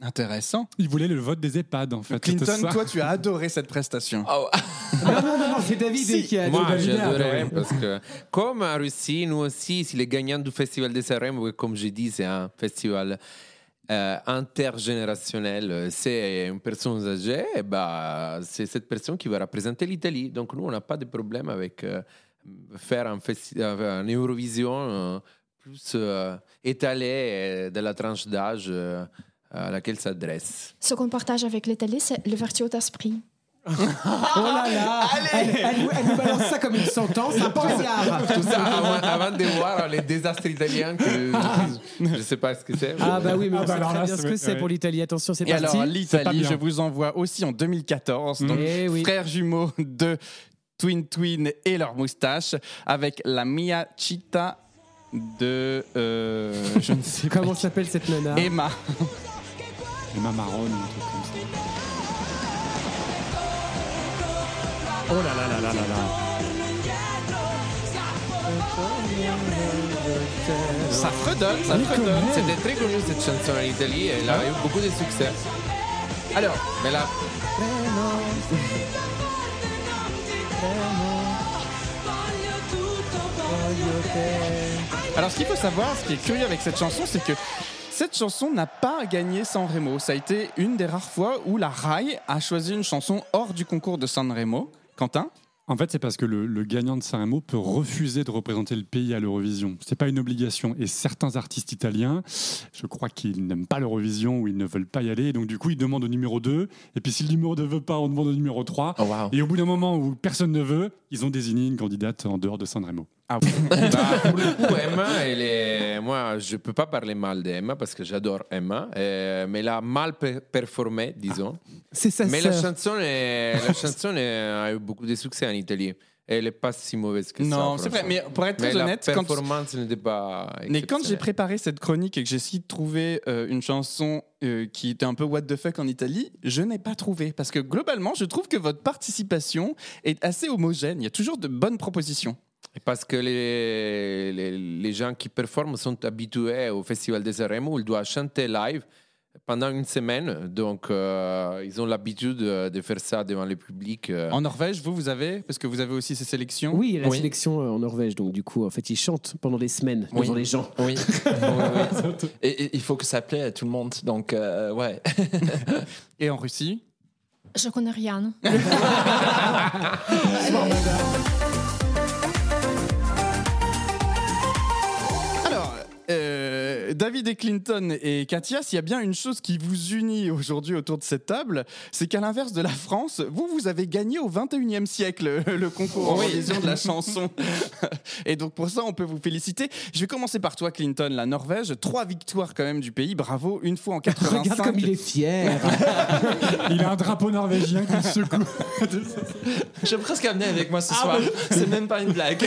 Intéressant. Ils voulaient le vote des EHPAD, en fait. Clinton, toi, tu as adoré cette prestation. Oh, (laughs) Non, non, non, non, c'est David Si. qui a Moi, David j'ai adoré adoré. parce que, comme en Russie, nous aussi, si les gagnants du festival des Sanremo, comme j'ai dit, c'est un festival euh, intergénérationnel. C'est une personne âgée, et bah, c'est cette personne qui va représenter l'Italie. Donc, nous, on n'a pas de problème avec euh, faire un, euh, un Eurovision euh, plus euh, étalé euh, de la tranche d'âge euh, à laquelle s'adresse. Ce qu'on partage avec l'Italie, c'est l'ouverture d'esprit. (laughs) Oh là là elle, elle nous- elle nous balance ça comme une sentence, un poignard Tout ça avant, avant de voir les désastres italiens que je ne sais pas ce que c'est. Ah bah oui, mais Ah on bah sait alors très là, bien ce que c'est ouais. pour l'Italie. Attention, c'est Et parti. alors, C'est pas l'Italie, je vous envoie aussi en 2014, donc Eh oui. frères jumeaux de Twin Twin et leur moustache, avec la Mia Chita de. euh, je ne sais pas. Comment s'appelle cette nana? Emma. Emma Marron ou un truc comme ça. Oh là là là là là là. Ça fredonne, ça fredonne. C'était très connu cette chanson en Italie et elle a eu beaucoup de succès. Alors, Mais là, Alors, ce qu'il faut savoir, ce qui est curieux avec cette chanson, c'est que cette chanson n'a pas gagné Sanremo. Ça a été une des rares fois où la RAI a choisi une chanson hors du concours de Sanremo. Quentin? En fait, c'est parce que le, le gagnant de Sanremo peut refuser de représenter le pays à l'Eurovision. C'est pas une obligation. Et certains artistes italiens, je crois qu'ils n'aiment pas l'Eurovision ou ils ne veulent pas y aller. Et donc, du coup, ils demandent au numéro 2. Et puis, si le numéro 2 veut pas, on demande au numéro 3. Oh, wow. Et au bout d'un moment où personne ne veut, ils ont désigné une candidate en dehors de Sanremo. Ah oui. (laughs) bah, pour le coup, Emma, elle est... moi, je ne peux pas parler mal d'Emma parce que j'adore Emma, euh, mais elle a mal pe- performé, disons. C'est sa mais la chanson, est- la (laughs) chanson est- a eu beaucoup de succès en Italie. Elle n'est pas si mauvaise que ça. Non, c'est vrai. Mais pour être Mais très la honnête, quand, performance n'était pas. mais quand j'ai préparé cette chronique et que j'ai essayé de trouver euh, une chanson euh, qui était un peu what the fuck en Italie, je n'ai pas trouvé. Parce que globalement, je trouve que votre participation est assez homogène. Il y a toujours de bonnes propositions. Parce que les, les, les gens qui performent sont habitués au Festival des Sanremo où ils doivent chanter live pendant une semaine. Donc, euh, ils ont l'habitude de, faire ça devant le public. euh. En Norvège, vous, vous avez, parce que vous avez aussi ces sélections. Oui, il y a la Oui. sélection euh, en Norvège, donc du coup, en fait, ils chantent pendant des semaines Oui. devant les gens. Oui. (laughs) Oui, oui. Et, et il faut que ça plaît à tout le monde. Donc, euh, ouais. (laughs) Et en Russie? Je connais rien. (laughs) David et Clinton et Katia, s'il y a bien une chose qui vous unit aujourd'hui autour de cette table, c'est qu'à l'inverse de la France, vous, vous avez gagné au 21e siècle (laughs) le concours Eurovision de la chanson. Et donc pour ça, on peut vous féliciter. Je vais commencer par toi, Clinton, la Norvège. Trois victoires quand même du pays. Bravo, une fois en 85. Regarde comme il est fier. (laughs) Il a un drapeau norvégien qui secoue. (laughs) J'ai presque amené avec moi ce soir. C'est même pas une blague.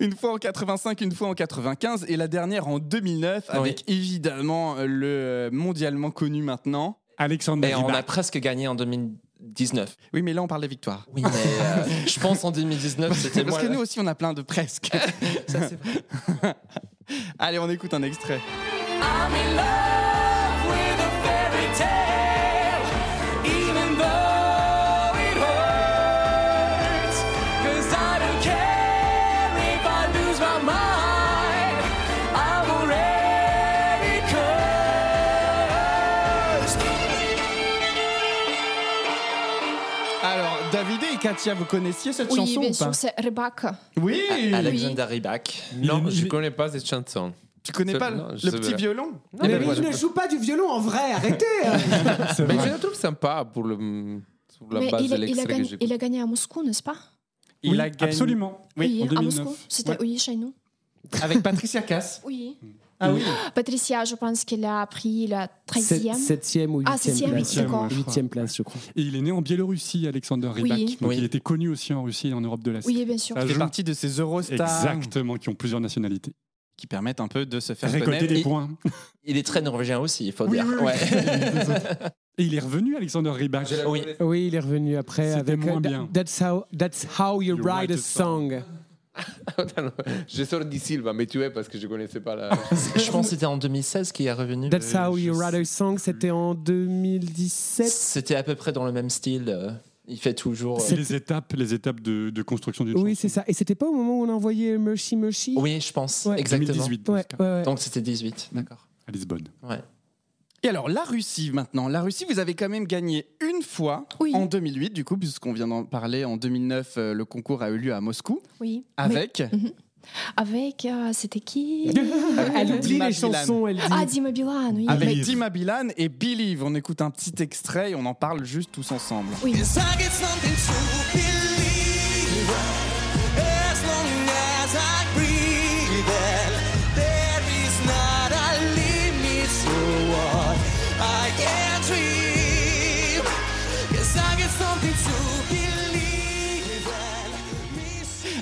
Une fois en 85, une fois en 95 et la dernière en 2009 avec évidemment le mondialement connu maintenant. Alexandre Et on a presque gagné en 2019. Oui, mais là on parle des victoires. Oui, mais euh, je pense en 2019, (laughs) c'était Parce moi. que nous aussi on a plein de presque. (laughs) Ça, c'est vrai. (laughs) Allez, on écoute un extrait. I'm in love with a fairy tale, Katia, vous connaissiez cette Oui, chanson bien ou pas sûr, c'est Rebecca. Oui Alexander Rybak. Non, je ne connais pas cette chanson. Tu connais C'est- pas non, le, je le sais petit pas. violon Mais, mais mais voilà. il ne joue pas du violon en vrai, arrêtez hein. (laughs) Mais je le trouve sympa pour le, sur la Mais base il, de a- il a l'extrait que gagné, j'ai il a gagné à Moscou, n'est-ce pas? Il Oui, a gagné absolument. Oui, Oui, en à 2009. Moscou. C'était Ouais. oui, chez nous. avec Patricia Cass. Oui. Ah oui. Patricia, je pense qu'elle a pris la 13e. Septième ou Ah, huitième septième, place. je crois. Huitième place, je crois. Et il est né en Biélorussie, Alexander Rybak. Oui. Donc Oui. il était connu aussi en Russie et en Europe de l'Est. Oui, bien sûr. Ça Il fait joue. partie de ces Eurostars Exactement, qui ont plusieurs nationalités. qui permettent un peu de se faire Récolter connaître. des Et- points. (laughs) Il est très norvégien aussi, il faut Oui, dire. oui, oui. Ouais. (laughs) Et il est revenu, Alexander Rybak. Oui. Oui, il est revenu après C'était avec moins euh, bien. That's how, that's how you, write a song. (laughs) sors du Silva, mais tu es parce que je connaissais pas la. (laughs) Je pense que c'était en 2016 qu'il est revenu. That's Euh, how you write a song, c'était en 2017. C'était à peu près dans le même style. euh, Il fait toujours. euh, C'est les étapes, les étapes de, de construction d'une Oui, c'est ça. Et c'était pas au moment où on a envoyé Mercy Mercy Oui, je pense. Ouais. Exactement. 2018, dans Ouais, ce cas, ouais, ouais. Donc c'était 18. D'accord. à Lisbonne. Ouais. Et alors, la Russie maintenant. La Russie, vous avez quand même gagné une fois Oui. en 2008, du coup, puisqu'on vient d'en parler. En 2009, euh, le concours a eu lieu à Moscou. Oui. Mais- Avec. avec, euh, c'était qui (laughs) Elle oublie Dima les Bilan. chansons, elle dit. Ah, Dima Bilan, oui. Avec Believe. Dima Bilan et Believe. On écoute un petit extrait et on en parle juste tous ensemble. Oui.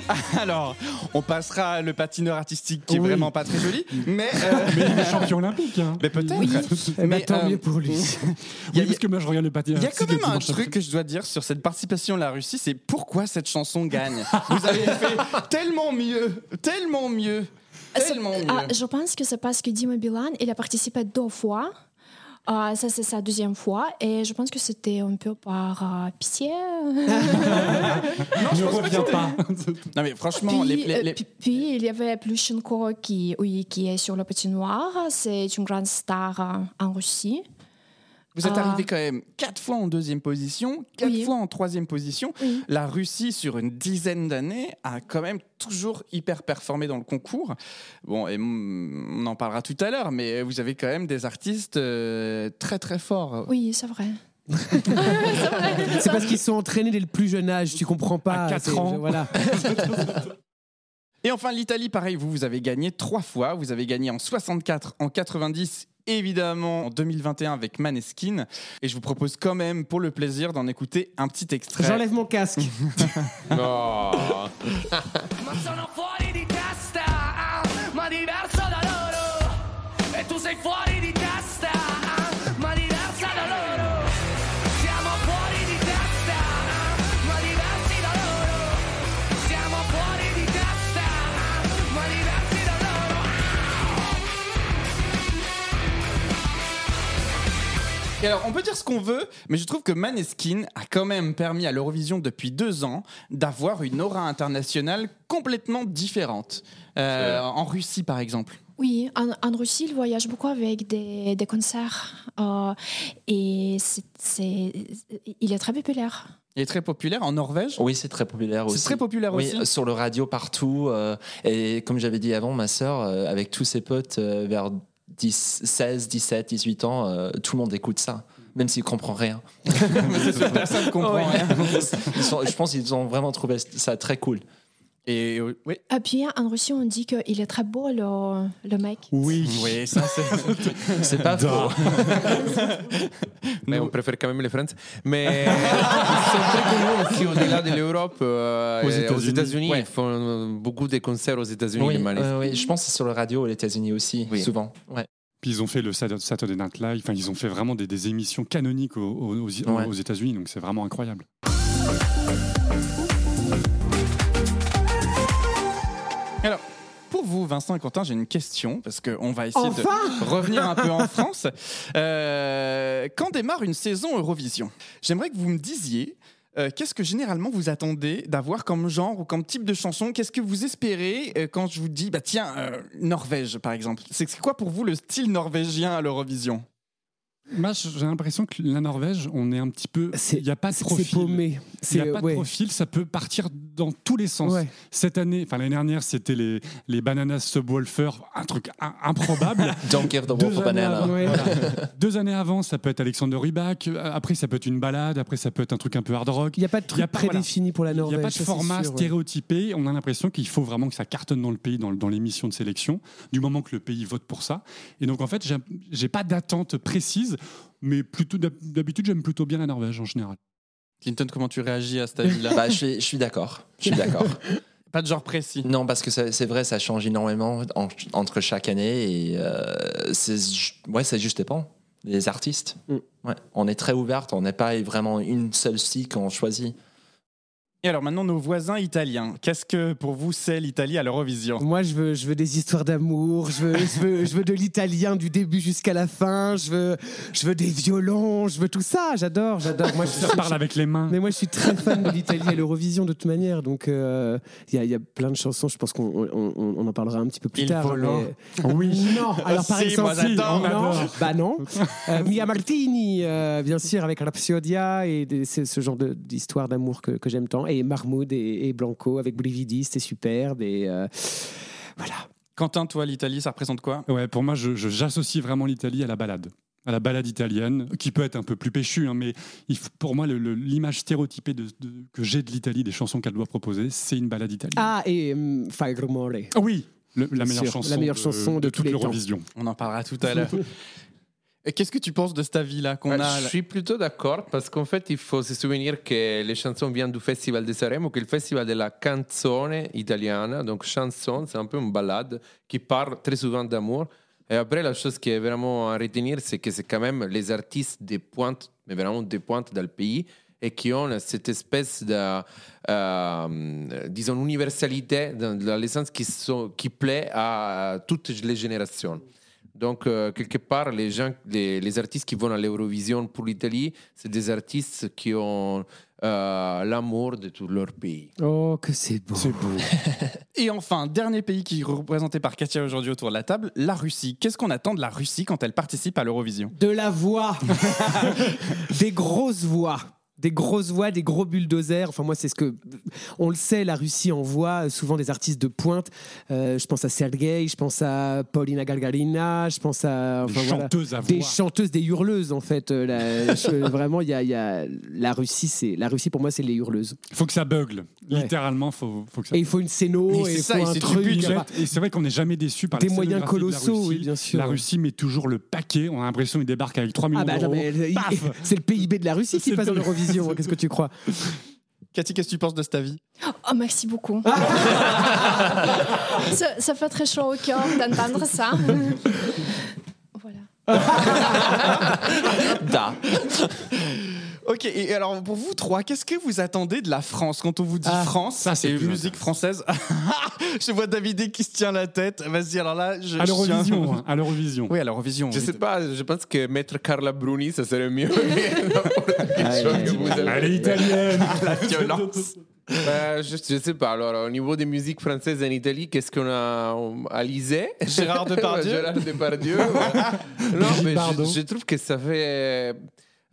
(laughs) Alors, on passera le patineur artistique qui est Oui. vraiment pas très joli, mais, euh, (laughs) Mais il est champion olympique. Hein. mais peut-être. Eh ben, Mais, tant euh, mieux pour lui. (laughs) Il y Oui, a- parce que moi je regarde le patinage. Il y a quand même un truc que je dois dire sur cette participation de la Russie, c'est pourquoi cette chanson gagne. Vous avez fait tellement mieux, tellement mieux, tellement mieux. Ah, je pense que c'est parce que Dima Bilan, il a participé deux fois. Ah, ça, c'est sa deuxième fois. Et je pense que c'était un peu par euh, pitié. (laughs) Ne reviens pas. Non mais franchement, puis, les, les- euh, les- puis- puis, il y avait Plushenko qui, oui, qui est sur le patinoire. C'est une grande star euh, en Russie. Vous êtes ah. arrivé quand même quatre fois en deuxième position, quatre Oui. fois en troisième position. Oui. La Russie, sur une dizaine d'années, a quand même toujours hyper performé dans le concours. Bon, et on en parlera tout à l'heure, mais vous avez quand même des artistes euh, très très forts. Oui, c'est vrai. (laughs) C'est parce qu'ils sont entraînés dès le plus jeune âge, tu comprends pas. À quatre c'est- ans. Voilà. (laughs) Et enfin, l'Italie, pareil, vous, vous avez gagné trois fois. Vous avez gagné en 64, en 90, évidemment en 2021 avec Maneskin. Et je vous propose quand même, pour le plaisir, d'en écouter un petit extrait. J'enlève mon casque. (laughs) (laughs) alors, on peut dire ce qu'on veut, mais je trouve que Maneskin a quand même permis à l'Eurovision depuis deux ans d'avoir une aura internationale complètement différente. Euh, en Russie, par exemple. Oui, en, en Russie, il voyage beaucoup avec des, des concerts. euh, et c'est, c'est- il est très populaire. Il est très populaire en Norvège? Oui, c'est très populaire aussi. C'est très populaire oui, aussi? sur le radio partout. euh, et comme j'avais dit avant, ma sœur, euh, avec tous ses potes euh, vers 10, 16, 17, 18 ans, euh, tout le monde écoute ça. Même s'ils ne comprennent rien. Personne ne comprend rien. (laughs) (laughs) Sont- je pense qu'ils ont vraiment trouvé ça très cool. Et oui. Et puis en Russie, on dit qu'il est très beau, le, le mec. Oui. Oui, ça c'est. (laughs) C'est pas faux. (laughs) Mais on préfère quand même les Français. Mais sont très connus aussi au-delà de l'Europe. euh, Aux États-Unis. États-Unis, Ouais. ils font euh, beaucoup de concerts aux États-Unis. Oui, euh, oui, je pense que c'est sur le radio aux États-Unis aussi, Oui. souvent. Ouais. Puis ils ont fait le Sat- Saturday Night Live. Enfin, ils ont fait vraiment des, des émissions canoniques aux, aux- aux- Ouais. aux États-Unis. Donc c'est vraiment incroyable. Vous, Vincent et Quentin, j'ai une question, parce qu'on va essayer Enfin de revenir un peu en France. Euh, quand démarre une saison Eurovision J'aimerais que vous me disiez. euh, Qu'est-ce que généralement vous attendez d'avoir comme genre ou comme type de chanson? Qu'est-ce que vous espérez euh, quand je vous dis, bah tiens, euh, Norvège par exemple? C'est c'est quoi pour vous le style norvégien à l'Eurovision? Moi, j'ai l'impression que la Norvège, on est un petit peu. C'est- Il n'y a pas de C'est profil. paumé. Il n'a C'est- pas de ouais. profil, ça peut partir dans tous les sens. Ouais. Cette année, enfin l'année dernière, c'était les, les bananas subwoofer, un truc im- improbable. (laughs) Don't give the wolf a banana. avant- Ouais. voilà. (laughs) Deux années avant, ça peut être Alexander Rybak. euh, Après, ça peut être une balade. Après, ça peut être un truc un peu hard rock. Il n'y a pas de a truc pas- voilà. prédéfini pour la Il n'y Norvège. a pas de format sûr, ouais. stéréotypé. On a l'impression qu'il faut vraiment que ça cartonne dans le pays, dans, dans l'émission de sélection, du moment que le pays vote pour ça. Et donc, en fait, j'ai- pas d'attente précise, mais plutôt d'hab- d'habitude, j'aime plutôt bien la Norvège en général. Clinton, comment tu réagis à cet avis-là Bah, je suis, je suis d'accord. Je suis d'accord. (laughs) Pas de genre précis. Non, parce que c'est vrai, ça change énormément en- entre chaque année et euh, ouais, ça juste dépend. Les artistes, Mm. ouais, on est très ouverte, on n'est pas vraiment une seule style qu'on choisit. Et alors maintenant, nos voisins italiens. Qu'est-ce que pour vous c'est l'Italie à l'Eurovision? Moi, je veux, je veux des histoires d'amour. Je veux, je veux, je veux de l'italien du début jusqu'à la fin. Je veux, je veux des violons. Je veux tout ça. J'adore, j'adore. Moi, je parle avec les mains. mais moi, je suis très fan de l'Italie à l'Eurovision de toute manière. Donc, euh, il y, a- il y a plein de chansons. Je pense qu'on on, en parlera un petit peu plus Il tard. mais- Oui. Non. Alors, par Si, exemple, j'adore. non, bah non. Euh, Mia Martini, euh, bien sûr, avec Rapsiodia et des- c'est ce genre d'histoire d'amour que, que j'aime tant. Et Marmoud et, et Blanco avec Brividi, c'était superbe. Et euh, voilà. Quentin, toi, l'Italie, ça représente quoi? Ouais, pour moi, je- je- j'associe vraiment l'Italie à la balade. À la balade italienne, qui peut être un peu plus péchue, hein, mais il faut- pour moi, le- le- l'image stéréotypée de, de- que j'ai de l'Italie, des chansons qu'elle doit proposer, c'est une balade italienne. Ah, et um, Fai Rumore. Ah oui, le- la, meilleure sûr, chanson la meilleure de, chanson de tous toute l'Eurovision. On en parlera tout à l'heure. (laughs) Et qu'est-ce que tu penses de cet avis-là qu'on Ah, a Je suis plutôt d'accord parce qu'en fait, il faut se souvenir que les chansons viennent du Festival de Sanremo, que le Festival de la canzone italiana, donc chanson, c'est un peu une balade qui parle très souvent d'amour. Et après, la chose qui est vraiment à retenir, c'est que c'est quand même les artistes des pointes, mais vraiment des pointes dans le pays, et qui ont cette espèce de, euh, disons, universalité dans dans le sens qui, sont, qui plaît à toutes les générations. Donc, euh, quelque part, les, gens, les, les artistes qui vont à l'Eurovision pour l'Italie, c'est des artistes qui ont euh, l'amour de tout leur pays. Oh, que c'est beau. C'est beau. (laughs) Et enfin, dernier pays qui est représenté par Katia aujourd'hui autour de la table, la Russie. Qu'est-ce qu'on attend de la Russie quand elle participe à l'Eurovision? De la voix. (laughs) des grosses voix. Des grosses voix, des gros bulldozers. Enfin, moi, c'est ce que. On le sait, la Russie envoie souvent des artistes de pointe. Euh, je pense à Sergei, je pense à Paulina Galgarina, je pense à. Des enfin, voilà. chanteuses à Des voix. chanteuses, des hurleuses, en fait. Euh, la- je- (laughs) vraiment, il y a, il y a- La Russie, c'est. La Russie, pour moi, c'est les hurleuses. Il faut que ça bugle. Ouais. Littéralement, faut, faut que ça Et il faut une scéno, et il faut et un du truc. Et c'est vrai qu'on n'est jamais déçu par Des la moyens de la colossaux, Russie. oui, bien sûr. La Russie met toujours le paquet. On a l'impression qu'il débarque avec 3 millions Ah bah d'euros. Paf c'est le PIB de la Russie (laughs) qui passe dans le- Qu'est-ce que tu crois? Cathy, qu'est-ce que tu penses de cet avis? Oh, merci beaucoup. (laughs) ça, ça fait très chaud au cœur d'entendre ça. voilà. Da. Ok, et alors pour vous trois, qu'est-ce que vous attendez de la France quand on vous dit Ah, France ça, c'est musique française (laughs) Je vois David qui se tient la tête. Vas-y, alors là, je. À l'Eurovision. hein, (laughs) à l'Eurovision. Oui, à l'Eurovision. Je oui. sais pas, je pense que mettre Carla Bruni, ça serait mieux. (laughs) Elle est italienne. La violence. Euh, je, je sais pas. Alors, au niveau des musiques françaises en Italie, qu'est-ce qu'on a Alizé? Gérard Depardieu. Gérard Depardieu. voilà. non, mais je trouve que ça fait.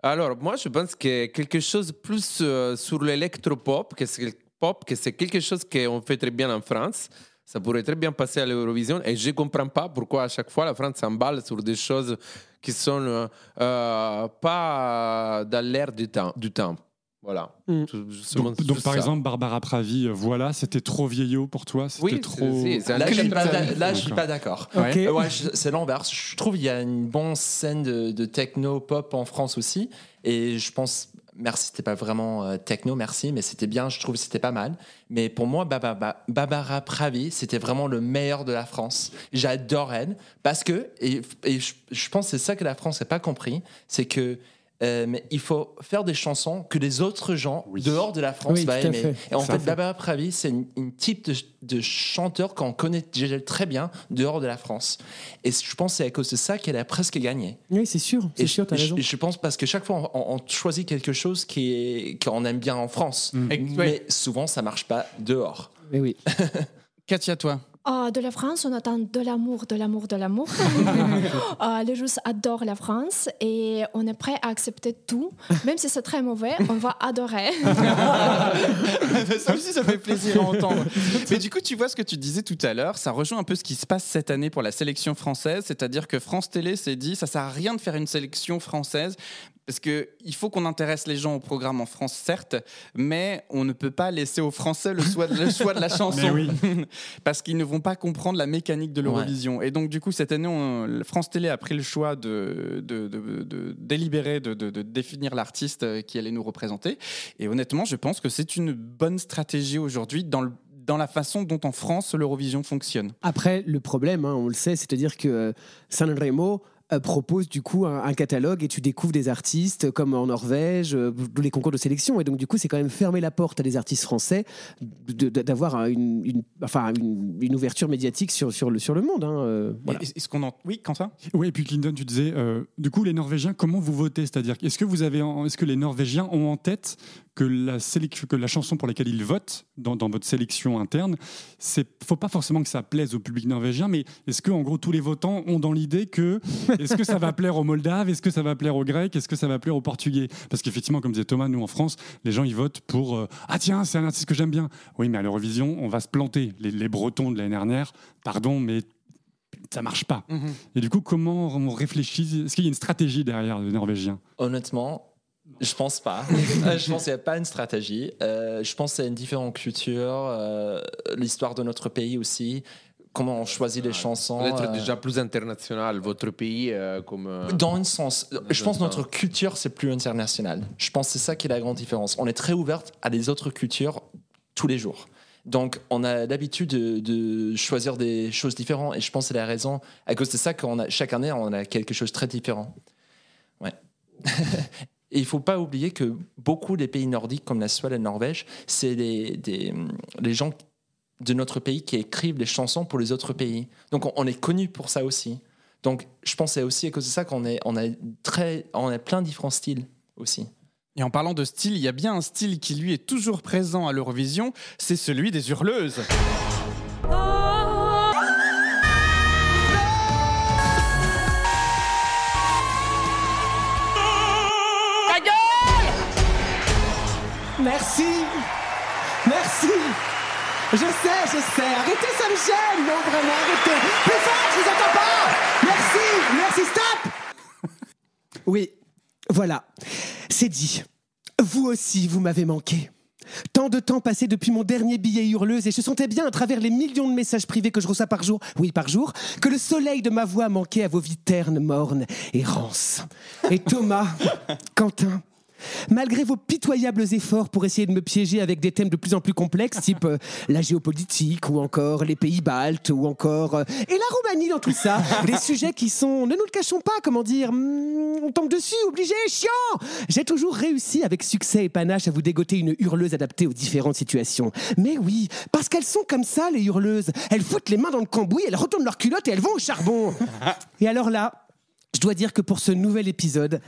Alors, moi, je pense que quelque chose plus euh, sur l'électropop, que c'est pop, que c'est quelque chose qu'on fait très bien en France. Ça pourrait très bien passer à l'Eurovision et je ne comprends pas pourquoi à chaque fois la France s'emballe sur des choses qui sont euh, euh, pas dans l'air. Du temps. Voilà. Mm. Tout- Donc, par ça. exemple, Barbara Pravi, euh, voilà, c'était trop vieillot pour toi. C'était Oui, trop. Là, je suis clip. pas, d'a- là, je suis pas d'accord. Euh, ouais, c'est l'inverse. Je trouve qu'il y a une bonne scène de, de techno pop en France aussi. Et je pense, merci, c'était pas vraiment euh, techno, merci, mais c'était bien. Je trouve que c'était pas mal. Mais pour moi, Barbara Pravi, c'était vraiment le meilleur de la France. J'adore elle parce que, et, et je, je pense que c'est ça que la France n'a pas compris, c'est que. Euh, mais il faut faire des chansons que les autres gens Oui. dehors de la France Oui, vont aimer. fait. Et en fait, Barbara Pravi, c'est une, une type de, de chanteur qu'on connaît déjà très bien dehors de la France. Et je pense que c'est à cause de ça qu'elle a presque gagné. Oui, c'est sûr, c'est sûr, t'as je, raison. je- je pense parce que chaque fois, on, on choisit quelque chose qu'on aime bien en France. Et- Mais souvent, ça marche pas dehors. Mais oui. (laughs) Katia, toi, Ah, de la France, on attend de l'amour, de l'amour, de l'amour. (laughs) Ah, les Russes adorent la France et on est prêt à accepter tout. Même si c'est très mauvais, on va adorer. (laughs) ça aussi, ça fait plaisir à entendre. (laughs) Mais du coup, tu vois ce que tu disais tout à l'heure, ça rejoint un peu ce qui se passe cette année pour la sélection française, c'est-à-dire que France Télé s'est dit, ça sert à rien de faire une sélection française. Parce qu'il faut qu'on intéresse les gens au programme en France, certes, mais on ne peut pas laisser aux Français le choix de, le choix de la (laughs) chanson. (laughs) Parce qu'ils ne vont pas comprendre la mécanique de l'Eurovision. Et donc, du coup, cette année, on- France Télé a pris le choix de, de, de- de délibérer, de, de- de définir l'artiste qui allait nous représenter. Et honnêtement, je pense que c'est une bonne stratégie aujourd'hui dans, le- dans la façon dont en France l'Eurovision fonctionne. Après, le problème, hein, on le sait, c'est-à-dire que euh, Sanremo euh, propose du coup un, un catalogue et tu découvres des artistes comme en Norvège, euh, tous les concours de sélection. Et donc, du coup, c'est quand même fermer la porte à des artistes français d'avoir un- une, une- enfin, une, une ouverture médiatique sur, sur, le, sur le monde. hein, euh, voilà. Est-ce qu'on en... Oui, Quentin? Oui, et puis Clinton, tu disais, euh, du coup, les Norvégiens, comment vous votez? C'est-à-dire, est-ce que vous avez, en- est-ce que les Norvégiens ont en tête que la sélection, que la chanson pour laquelle ils votent dans, dans votre sélection interne, c'est, faut pas forcément que ça plaise au public norvégien, mais est-ce que en gros tous les votants ont dans l'idée que, est-ce que ça va plaire aux Moldaves, est-ce que ça va plaire aux Grecs, est-ce que ça va plaire aux Portugais? Parce qu'effectivement, comme disait Thomas, nous en France, les gens ils votent pour, euh, ah tiens, c'est un artiste que j'aime bien. Oui, mais à l'Eurovision, on va se planter. Les, les Bretons de l'année dernière, pardon, mais ça marche pas. Et du coup, comment on réfléchit? Est-ce qu'il y a une stratégie derrière les Norvégiens? Honnêtement, je pense pas. (laughs) Euh, je pense qu'il n'y a pas une stratégie. Euh, je pense qu'il y a une différente culture, euh, l'histoire de notre pays aussi, comment on choisit les chansons. Euh, déjà plus international, votre pays euh, comme. euh, Dans un sens, je pense que notre culture, c'est plus international. Je pense que c'est ça qui est la grande différence. On est très ouverte à des autres cultures tous les jours. Donc, on a l'habitude de, de choisir des choses différentes. Et je pense que c'est la raison, à cause de ça, qu'on a, chaque année, on a quelque chose de très différent. Ouais. (laughs) Et il faut pas oublier que beaucoup des pays nordiques, comme la Suède et la Norvège, c'est les, des, gens de notre pays qui écrivent les chansons pour les autres pays. Donc on, est connu pour ça aussi. Donc je c'est aussi à cause de ça qu'on est, on a, très, on a plein de différents styles aussi. Et en parlant de style, il y a bien un style qui lui est toujours présent à l'Eurovision, c'est celui des hurleuses. Merci Merci Je sais, je sais. Arrêtez, ça me gêne Non, vraiment, arrêtez Plus fort, je vous entends pas Merci Merci, stop Oui, voilà. C'est dit. Vous aussi, vous m'avez manqué. Tant de temps passé depuis mon dernier billet hurleuse et je sentais bien à travers les millions de messages privés que je reçois par jour, oui par jour, que le soleil de ma voix manquait à vos vies ternes, mornes et rances. Et Thomas, (laughs) Quentin, Malgré vos pitoyables efforts pour essayer de me piéger avec des thèmes de plus en plus complexes, (laughs) type euh, la géopolitique ou encore les pays baltes ou encore euh, et la Roumanie dans tout ça, (laughs) des sujets qui sont, ne nous le cachons pas, comment dire, hmm, on tombe dessus, obligé, chiant. J'ai toujours réussi avec succès et panache à vous dégoter une hurleuse adaptée aux différentes situations. Mais oui, parce qu'elles sont comme ça les hurleuses. Elles foutent les mains dans le cambouis, elles retournent leurs culottes et elles vont au charbon. (laughs) Et alors là. Je dois dire que pour ce nouvel épisode,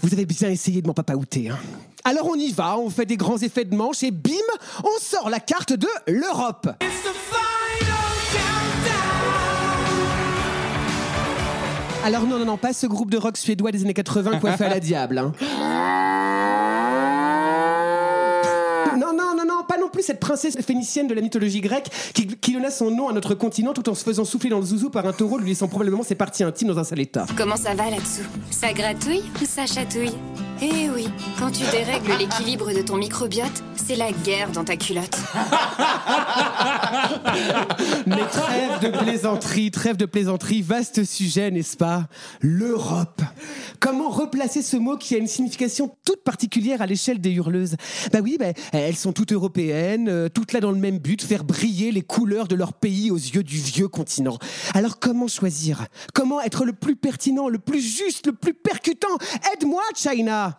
vous avez bien essayé de m'en papaouter. Hein. Alors on y va, on fait des grands effets de manche et bim, on sort la carte de l'Europe. Alors non, non, non, pas ce groupe de rock suédois des années 80 coiffé à la diable. hein. (laughs) Non, non, non, non, pas non cette princesse phénicienne de la mythologie grecque qui, qui donna son nom à notre continent tout en se faisant souffler dans le zouzou par un taureau, lui laissant probablement ses parties intimes dans un sale état. Comment ça va là-dessous? Ça gratouille ou ça chatouille? Eh oui, quand tu dérègles l'équilibre de ton microbiote, c'est la guerre dans ta culotte. (laughs) Mais trêve de plaisanterie, trêve de plaisanterie, vaste sujet, n'est-ce pas? L'Europe. Comment replacer ce mot qui a une signification toute particulière à l'échelle des hurleuses? Bah oui, bah, elles sont toutes européennes, euh, toutes là dans le même but, faire briller les couleurs de leur pays aux yeux du vieux continent. Alors comment choisir? Comment être le plus pertinent, le plus juste, le plus percutant? Aide-moi, China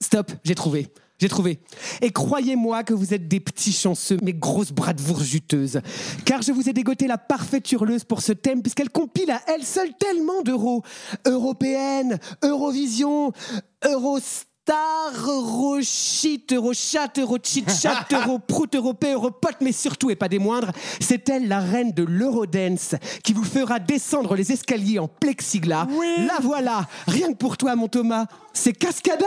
Stop, j'ai trouvé. J'ai trouvé. Et croyez-moi que vous êtes des petits chanceux, mes grosses bravoures juteuses. Car je vous ai dégoté la parfaite hurleuse pour ce thème, puisqu'elle compile à elle seule tellement d'euros. Européenne, Eurovision, Eurostar, Euroshit, Eurochat, Eurochit-chat, (laughs) Europrout, Europé, Europote, mais surtout, et pas des moindres, c'est elle la reine de l'Eurodance, qui vous fera descendre les escaliers en plexiglas? La voilà, rien que pour toi, mon Thomas, c'est Cascada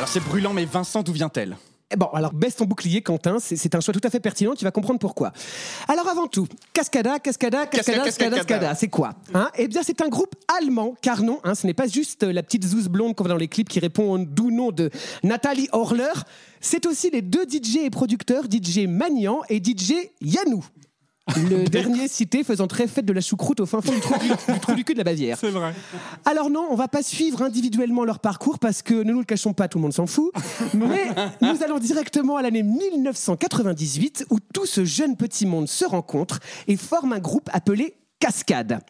Alors c'est brûlant, mais Vincent, d'où vient-elle? Eh Bon, alors baisse ton bouclier, Quentin, c'est c'est un choix tout à fait pertinent, tu vas comprendre pourquoi. Alors avant tout, Cascada, Cascada, Cascada, Cascada, Cascada, c'est quoi? Hein? Eh bien, c'est un groupe allemand, car non, hein, ce n'est pas juste la petite zouze blonde qu'on voit dans les clips qui répond au doux nom de Nathalie Horler, c'est aussi les deux DJ et producteurs, DJ Magnan et DJ Yanou. Le (laughs) dernier cité faisant très fête de la choucroute au fin fond du trou du, du trou du cul de la Bavière. C'est vrai. Alors non, on va pas suivre individuellement leur parcours parce que ne nous le cachons pas, tout le monde s'en fout. Mais (laughs) nous allons directement à l'année 1998 où tout ce jeune petit monde se rencontre et forme un groupe appelé Cascade.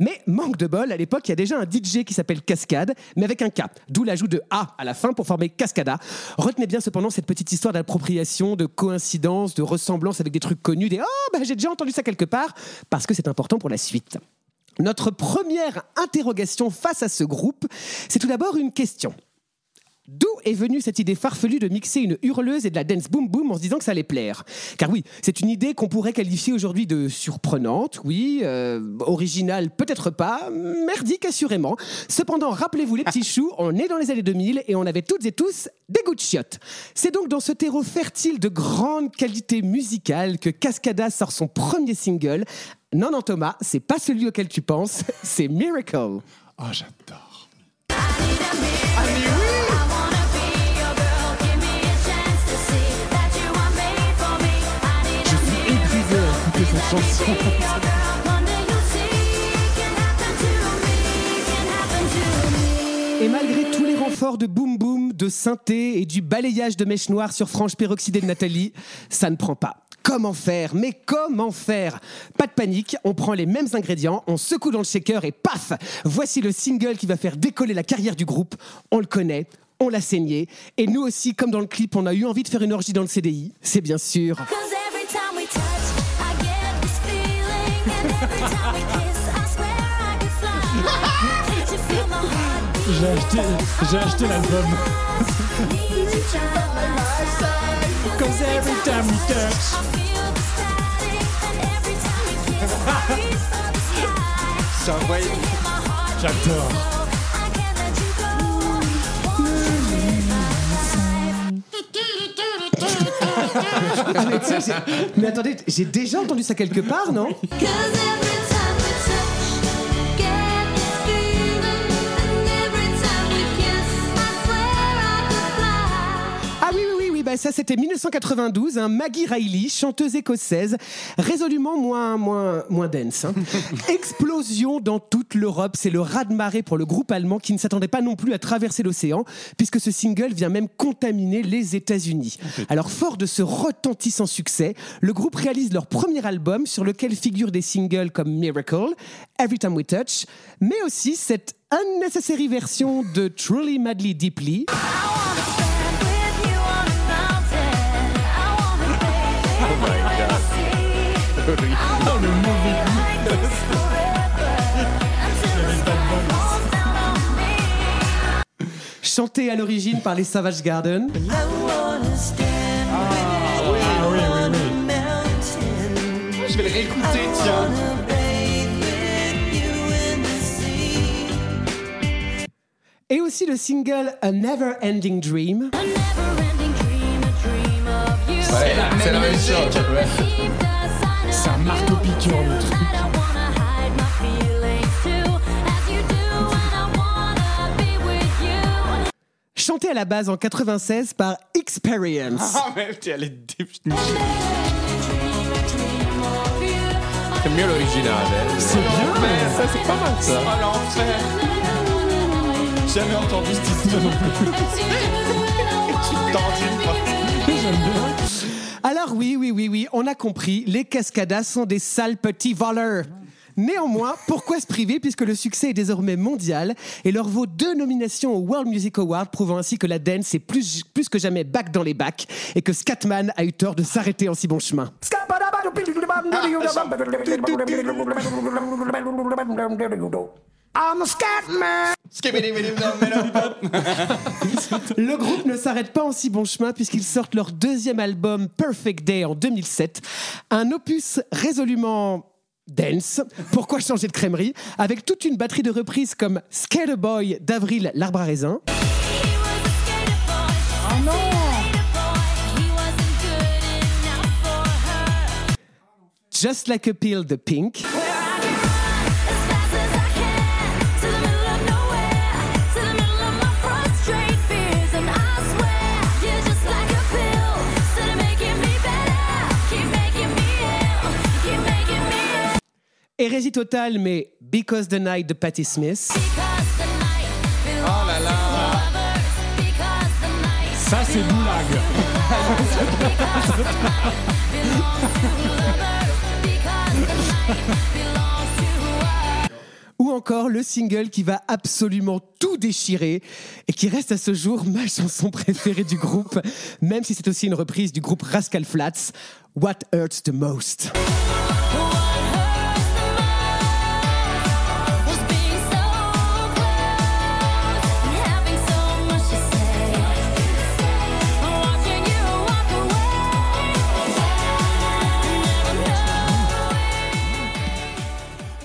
Mais manque de bol, à l'époque, il y a déjà un DJ qui s'appelle Cascade, mais avec un K, d'où l'ajout de A à la fin pour former Cascada. Retenez bien cependant cette petite histoire d'appropriation, de coïncidence, de ressemblance avec des trucs connus, des Oh, bah, j'ai déjà entendu ça quelque part, parce que c'est important pour la suite. Notre première interrogation face à ce groupe, c'est tout d'abord une question. D'où est venue cette idée farfelue de mixer une hurleuse et de la dance boom boom en se disant que ça allait plaire? Car oui, c'est une idée qu'on pourrait qualifier aujourd'hui de surprenante, oui, euh, originale peut-être pas, merdique assurément. Cependant, rappelez-vous les petits choux, on est dans les années 2000 et on avait toutes et tous des goûts de chiottes. C'est donc dans ce terreau fertile de grande qualité musicale que Cascada sort son premier single. Non, non, Thomas, c'est pas celui auquel tu penses, (laughs) c'est Miracle. Oh, j'adore. Et malgré tous les renforts de boom boom, de synthé et du balayage de mèches noires sur frange peroxydée de Nathalie, ça ne prend pas. Comment faire? Mais comment faire? Pas de panique, on prend les mêmes ingrédients, on secoue dans le shaker et paf Voici le single qui va faire décoller la carrière du groupe. On le connaît, on l'a saigné. Et nous aussi, comme dans le clip, on a eu envie de faire une orgie dans le CDI. C'est bien sûr. J'ai acheté, j'ai acheté l'album. Cause every time we touch. C'est incroyable. J'adore. Ah, mais, tu sais, j'ai- mais attendez, j'ai déjà entendu ça quelque part, non? Ça c'était 1992, un Maggie Riley, chanteuse écossaise, résolument moins, moins, moins dense. hein. (laughs) Explosion dans toute l'Europe, c'est le raz-de-marée pour le groupe allemand qui ne s'attendait pas non plus à traverser l'océan, puisque ce single vient même contaminer les États-Unis. Alors fort de ce retentissant succès, le groupe réalise leur premier album sur lequel figurent des singles comme Miracle, Every Time We Touch, mais aussi cette unnecessary version de Truly Madly Deeply. Chanté à l'origine par les Savage Garden. Je vais le réécouter, tiens. Et aussi le single A Never Ending Dream. La, c'est la même chose. Ouais. C'est un marteau-piqueur, le truc. Chanté à la base en 96 par Experience. Ah, mais est définitive. C'est mieux l'original. hein. C'est bien. Mais ça, c'est pas mal ça. Oh l'enfer Jamais entendu cette histoire. (laughs) Alors oui, oui, oui, oui, on a compris, les cascadas sont des sales petits voleurs. Néanmoins, pourquoi se priver puisque le succès est désormais mondial et leur vaut deux nominations au World Music Award, prouvant ainsi que la dance est plus, plus que jamais back dans les bacs et que Scatman a eu tort de s'arrêter en si bon chemin. (laughs) Le groupe ne s'arrête pas en si bon chemin puisqu'ils sortent leur deuxième album Perfect Day en 2007, un opus résolument dance, pourquoi changer de crèmerie, avec toute une batterie de reprises comme Skater Boy d'Avril l'arbre à raisin. Just Like a Pill de Pink. Hérésie totale, mais Because the Night de Patti Smith. Oh là là Ça, c'est Boulag. (laughs) Ou encore le single qui va absolument tout déchirer et qui reste à ce jour ma chanson préférée du groupe, même si c'est aussi une reprise du groupe Rascal Flats, What Hurts the Most.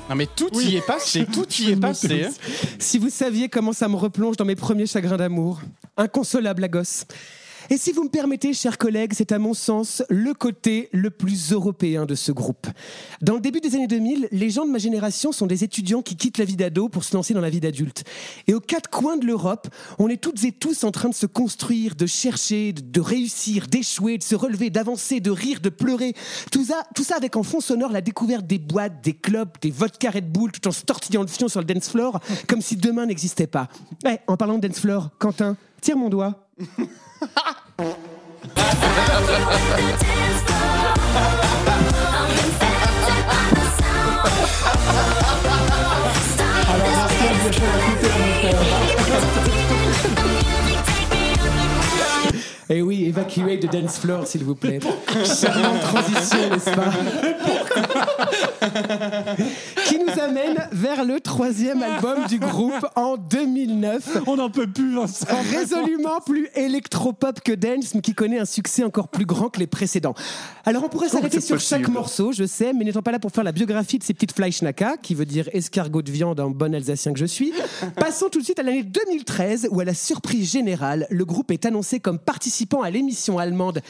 Non mais tout y est passé, tout y est (laughs) passé. hein. Si vous saviez comment ça me replonge dans mes premiers chagrins d'amour. Inconsolable à gosse. Et si vous me permettez, chers collègues, c'est à mon sens le côté le plus européen de ce groupe. Dans le début des années 2000, les gens de ma génération sont des étudiants qui quittent la vie d'ado pour se lancer dans la vie d'adulte. Et aux quatre coins de l'Europe, on est toutes et tous en train de se construire, de chercher, de, réussir, d'échouer, de se relever, d'avancer, de rire, de pleurer. Tout ça, tout ça avec en fond sonore la découverte des boîtes, des clubs, des vodka Red Bull, tout en se tortillant le fion sur le dance floor, comme si demain n'existait pas. Eh, en parlant de dance floor, Quentin, tire mon doigt. Eh oui, evacuate the dance floor, s'il vous plaît. Charmante transition, n'est-ce pas? Nous amène vers le troisième album du groupe en 2009. On n'en peut plus, Vincent. Résolument plus électropop que dance, mais qui connaît un succès encore plus grand que les précédents. Alors on pourrait s'arrêter sur chaque morceau, je sais, mais n'étant pas là pour faire la biographie de ces petites Fleischnacker, qui veut dire escargot de viande en bon alsacien que je suis, (laughs) passons tout de suite à l'année 2013, où à la surprise générale, le groupe est annoncé comme participant à l'émission allemande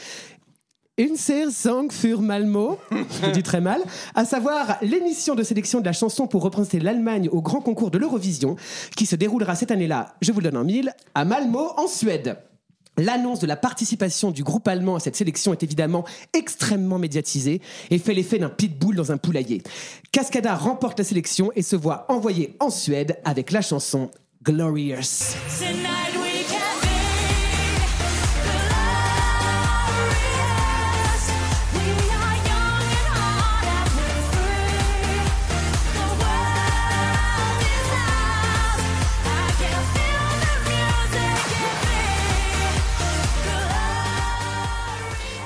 une Song für Malmo, je dis très mal, à savoir l'émission de sélection de la chanson pour représenter l'Allemagne au grand concours de l'Eurovision, qui se déroulera cette année-là, je vous le donne en mille, à Malmo, en Suède. L'annonce de la participation du groupe allemand à cette sélection est évidemment extrêmement médiatisée et fait l'effet d'un pitbull dans un poulailler. Cascada remporte la sélection et se voit envoyé en Suède avec la chanson Glorious.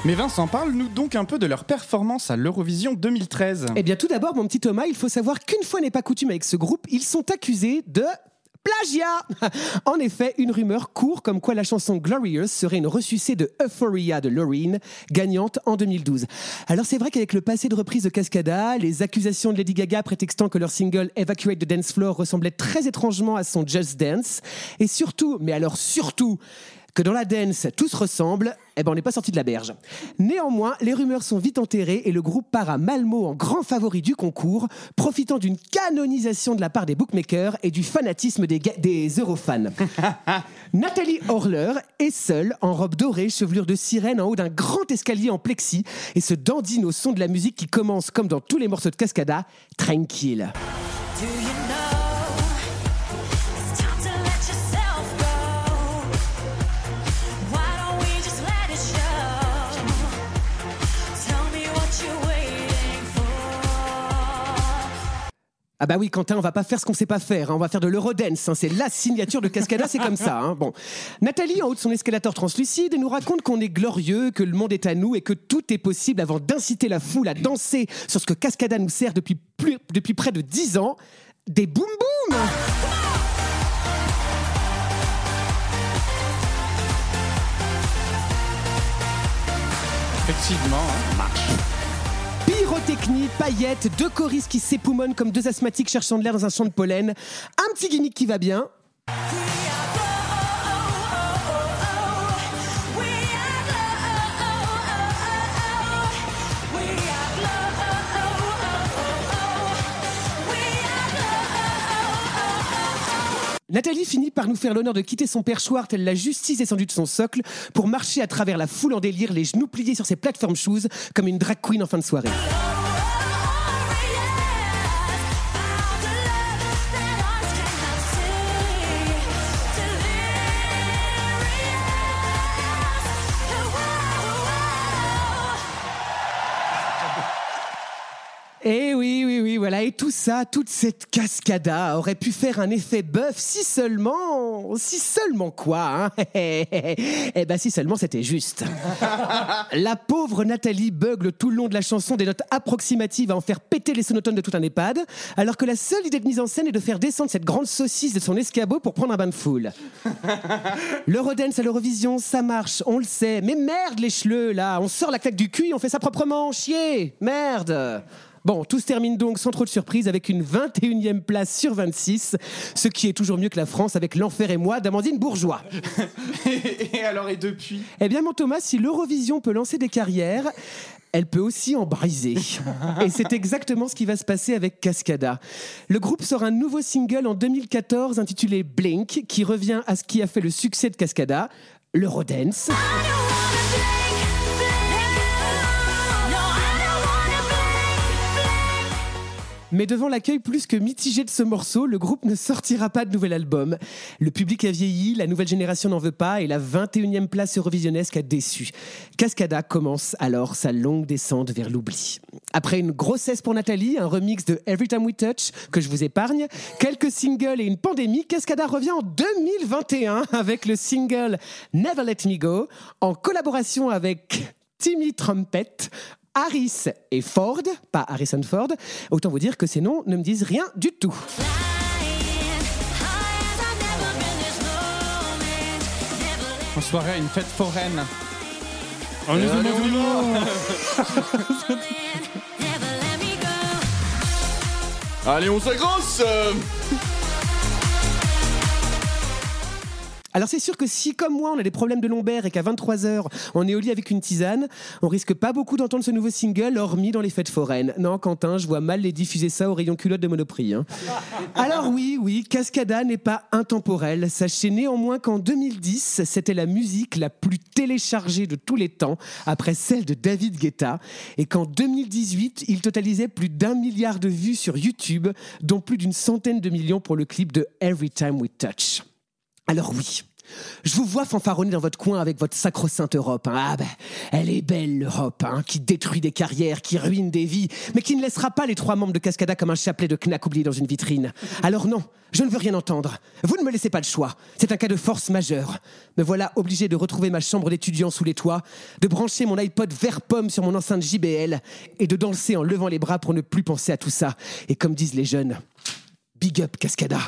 Mais Vincent, parle-nous donc un peu de leur performance à l'Eurovision 2013. Eh bien, tout d'abord, mon petit Thomas, il faut savoir qu'une fois n'est pas coutume avec ce groupe, ils sont accusés de plagiat. (laughs) En effet, une rumeur court comme quoi la chanson Glorious serait une ressucée de Euphoria de Loreen, gagnante en 2012. Alors c'est vrai qu'avec le passé de reprise de Cascada, les accusations de Lady Gaga prétextant que leur single Evacuate the Dance Floor ressemblait très étrangement à son Just Dance, et surtout, mais alors surtout, que dans la dance, tout se ressemble, eh ben on n'est pas sorti de la berge. Néanmoins, les rumeurs sont vite enterrées et le groupe part à Malmo en grand favori du concours, profitant d'une canonisation de la part des bookmakers et du fanatisme des, des Eurofans. (laughs) Nathalie Horler est seule, en robe dorée, chevelure de sirène, en haut d'un grand escalier en plexi, et se dandine au son de la musique qui commence, comme dans tous les morceaux de Cascada, tranquille. Ah bah oui, Quentin, on va pas faire ce qu'on sait pas faire. hein. On va faire de l'eurodance. hein. C'est la signature de Cascada, c'est comme ça. hein. Bon, Nathalie, en haut de son escalator translucide, nous raconte qu'on est glorieux, que le monde est à nous et que tout est possible avant d'inciter la foule à danser sur ce que Cascada nous sert depuis, plus- depuis près de 10 ans. Des boum boum Effectivement, hein, marche. Pyrotechnie, paillettes, deux choristes qui s'époumonnent comme deux asthmatiques cherchant de l'air dans un champ de pollen. Un petit gimmick qui va bien. Nathalie finit par nous faire l'honneur de quitter son perchoir telle la justice descendue de son socle pour marcher à travers la foule en délire, les genoux pliés sur ses plateformes shoes comme une drag queen en fin de soirée. Voilà. Et tout ça, toute cette cascada aurait pu faire un effet bœuf si seulement. Si seulement quoi, hein (laughs) Eh ben, si seulement c'était juste. (laughs) La pauvre Nathalie bugle tout le long de la chanson des notes approximatives à en faire péter les sonotones de tout un EHPAD, alors que la seule idée de mise en scène est de faire descendre cette grande saucisse de son escabeau pour prendre un bain de foule. (laughs) L'Eurodance à l'Eurovision, ça marche, on le sait. Mais merde, les cheleux, là, on sort la claque du cul et on fait ça proprement, chier, merde. Bon, tout se termine donc sans trop de surprise avec une 21e place sur 26, ce qui est toujours mieux que la France avec L'Enfer et moi d'Amandine Bourgeois. (laughs) Et alors, et depuis? Eh bien, mon Thomas, si l'Eurovision peut lancer des carrières, elle peut aussi en briser. Et c'est exactement ce qui va se passer avec Cascada. Le groupe sort un nouveau single en 2014 intitulé Blink, qui revient à ce qui a fait le succès de Cascada, l'Eurodance. Mais devant l'accueil plus que mitigé de ce morceau, le groupe ne sortira pas de nouvel album. Le public a vieilli, la nouvelle génération n'en veut pas et la 21e place eurovisionnesque a déçu. Cascada commence alors sa longue descente vers l'oubli. Après une grossesse pour Nathalie, un remix de Every Time We Touch que je vous épargne, quelques singles et une pandémie, Cascada revient en 2021 avec le single Never Let Me Go en collaboration avec Timmy Trumpet, Harris et Ford, pas Harrison Ford. Autant vous dire que ces noms ne me disent rien du tout. En soirée à une fête foraine. On Euh, (laughs) allez, on. Allez, s'agrosse Alors c'est sûr que si, comme moi, on a des problèmes de lombaire et qu'à 23h, on est au lit avec une tisane, on risque pas beaucoup d'entendre ce nouveau single, hormis dans les fêtes foraines. Non, Quentin, je vois mal les diffuser ça au rayon culotte de Monoprix. hein. Alors oui, oui, Cascada n'est pas intemporel. Sachez néanmoins qu'en 2010, c'était la musique la plus téléchargée de tous les temps, après celle de David Guetta, et qu'en 2018, il totalisait plus d'un milliard de vues sur YouTube, dont plus d'une centaine de millions pour le clip de Every Time We Touch. Alors oui, je vous vois fanfaronner dans votre coin avec votre sacro-sainte Europe. hein. Ah ben, elle est belle l'Europe, hein, qui détruit des carrières, qui ruine des vies, mais qui ne laissera pas les trois membres de Cascada comme un chapelet de knack oublié dans une vitrine. Alors non, je ne veux rien entendre. Vous ne me laissez pas le choix. C'est un cas de force majeure. Me voilà obligé de retrouver ma chambre d'étudiant sous les toits, de brancher mon iPod vert pomme sur mon enceinte JBL et de danser en levant les bras pour ne plus penser à tout ça. Et comme disent les jeunes, big up Cascada.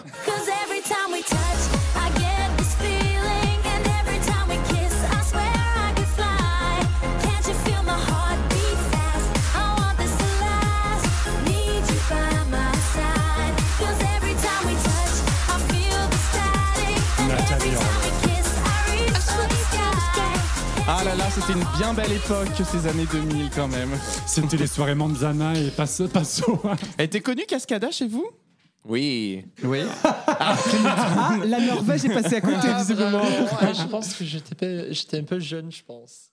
Là c'était une bien belle époque, ces années 2000 quand même. C'était les soirées Manzana et Passo. Passo. (laughs) Elle était connue Cascada chez vous? Oui. Oui. Ah, la Norvège est passée à côté, visiblement. Ouais, je pense que j'étais un peu jeune, je pense.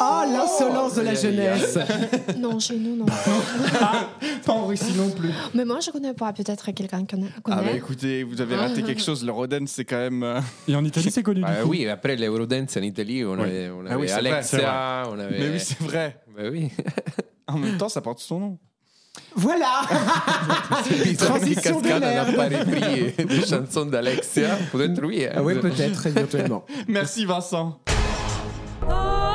Oh, l'insolence de la jeunesse. (laughs) Non, chez nous, non. (laughs) Pas en Russie non plus. Mais moi, je connais pas. Peut-être quelqu'un connaît. Ah connaît. bah écoutez, vous avez raté quelque chose. Le Roden, c'est quand même. euh, Et en Italie, c'est connu. du (laughs) Ah coup. oui, après l'Eurodance en Italie, on Oui. avait, on Ah oui, on avait. Mais oui, c'est vrai. Bah oui. En même temps, ça porte son nom. Voilà Transition de l'herbe. pas repris des chansons d'Alexia. Peut-être oui. hein. Ah ouais, peut-être, éventuellement. Merci Vincent. Ta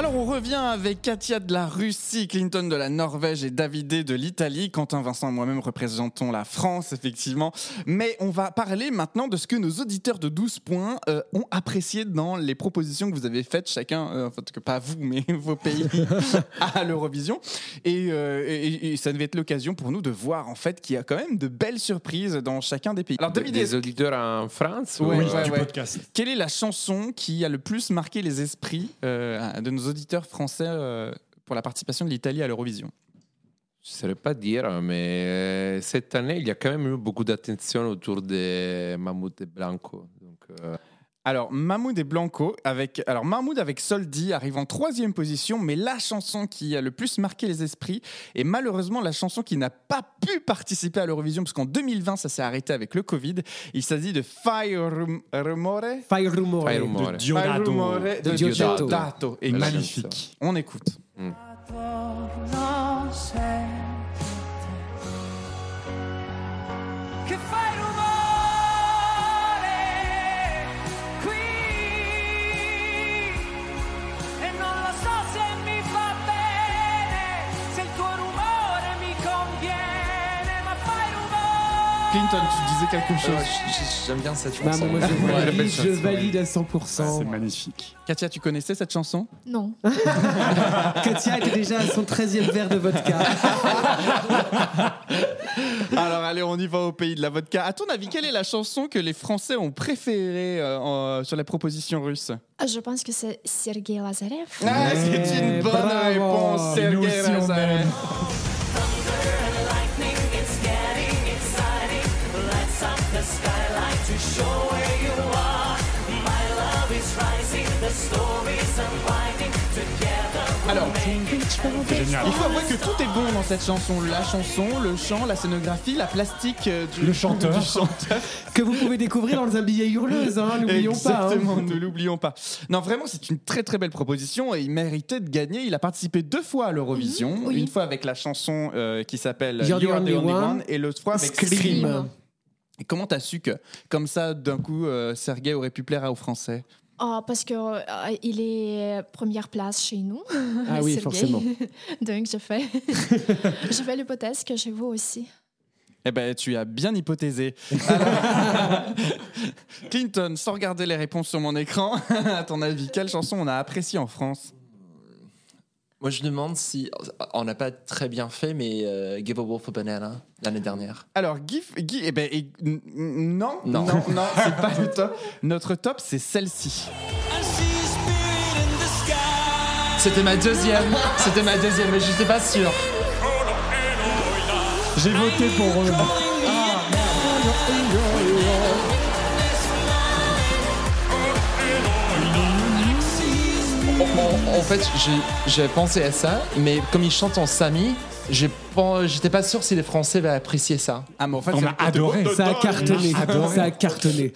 Alors on revient avec Katia de la Russie, Clinton de la Norvège et Davidé de l'Italie. Quentin, Vincent et moi-même représentons la France, effectivement. Mais on va parler maintenant de ce que nos auditeurs de 12 points euh, ont apprécié dans les propositions que vous avez faites, chacun, euh, enfin que pas vous, mais (laughs) vos pays (laughs) à l'Eurovision. Et, euh, et- et ça devait être l'occasion pour nous de voir en fait qu'il y a quand même de belles surprises dans chacun des pays. Alors Des- Davidé, des auditeurs en France Ouais, ou, ouais, du ouais. podcast. Quelle est la chanson qui a le plus marqué les esprits euh, de nos auditeurs? Français euh, pour la participation de l'Italie à l'Eurovision Je ne saurais pas dire, mais euh, cette année, il y a quand même eu beaucoup d'attention autour de Mahmoud et Blanco. Euh, Alors, Mahmoud et Blanco, avec, alors Mahmoud avec Soldi arrive en troisième position, mais la chanson qui a le plus marqué les esprits est malheureusement la chanson qui n'a pas pu participer à l'Eurovision, parce qu'en 2020, ça s'est arrêté avec le Covid. Il s'agit de Fire Rum- Rumore. Fire Rumore. Fire Rumore. De Diodato. Fire Rumore De de Diodato. Diodato. Et Magnifique. On écoute. sente Clinton, tu disais quelque chose. J'aime bien cette Bah, chanson. moi, je Ouais, valide, belle je chanson, valide à C'est 100%. magnifique. Katia, tu connaissais cette chanson? Non. (laughs) Katia était déjà à son 13e verre de vodka. (laughs) Alors allez, on y va au pays de la vodka. À ton avis, quelle est la chanson que les Français ont préférée euh, en- sur la proposition russe? Je pense que c'est Sergei Lazarev. Ah, C'est une bonne bravo. réponse, Sergei Lazarev. Alors, Génial. il faut avouer que tout est bon dans cette chanson. La chanson, le chant, la scénographie, la plastique euh, du, Le chanteur. du chanteur. que vous pouvez découvrir dans un billet hurleuse, hein, n'oublions pas. hein. Exactement, ne l'oublions pas. Non, vraiment, c'est une très très belle proposition et il méritait de gagner. Il a participé deux fois à l'Eurovision, Mhm, oui. une fois avec la chanson euh, qui s'appelle You're the You Are the Only Only One. One et l'autre fois avec Scream. Scream. Et comment t'as su que, comme ça, d'un coup, euh, Sergei aurait pu plaire aux Français? Ah, parce que euh, il est première place chez nous. Ah oui, (laughs) forcément. (laughs) Donc je fais, (laughs) je fais l'hypothèse que chez vous aussi. Eh ben, tu as bien hypothésé. Clinton, sans regarder les réponses sur mon écran, à ton avis, quelle chanson on a appréciée en France? Moi, je demande si. On n'a pas très bien fait, mais euh, Give a Wolf a Banana l'année dernière. Alors, Gif, Guy, eh ben, eh, non, non, Non. non, c'est pas le top. Notre top, c'est celle-ci. C'était ma deuxième. C'était ma deuxième, mais je n'étais pas sûr. J'ai voté pour eux. En, en fait, j'ai- j'ai pensé à ça, mais comme ils chantent en sami, j'étais pas sûr si les Français va apprécier ça. Ah, mais en fait, On a côté- adoré. Ça a cartonné. Ça a cartonné.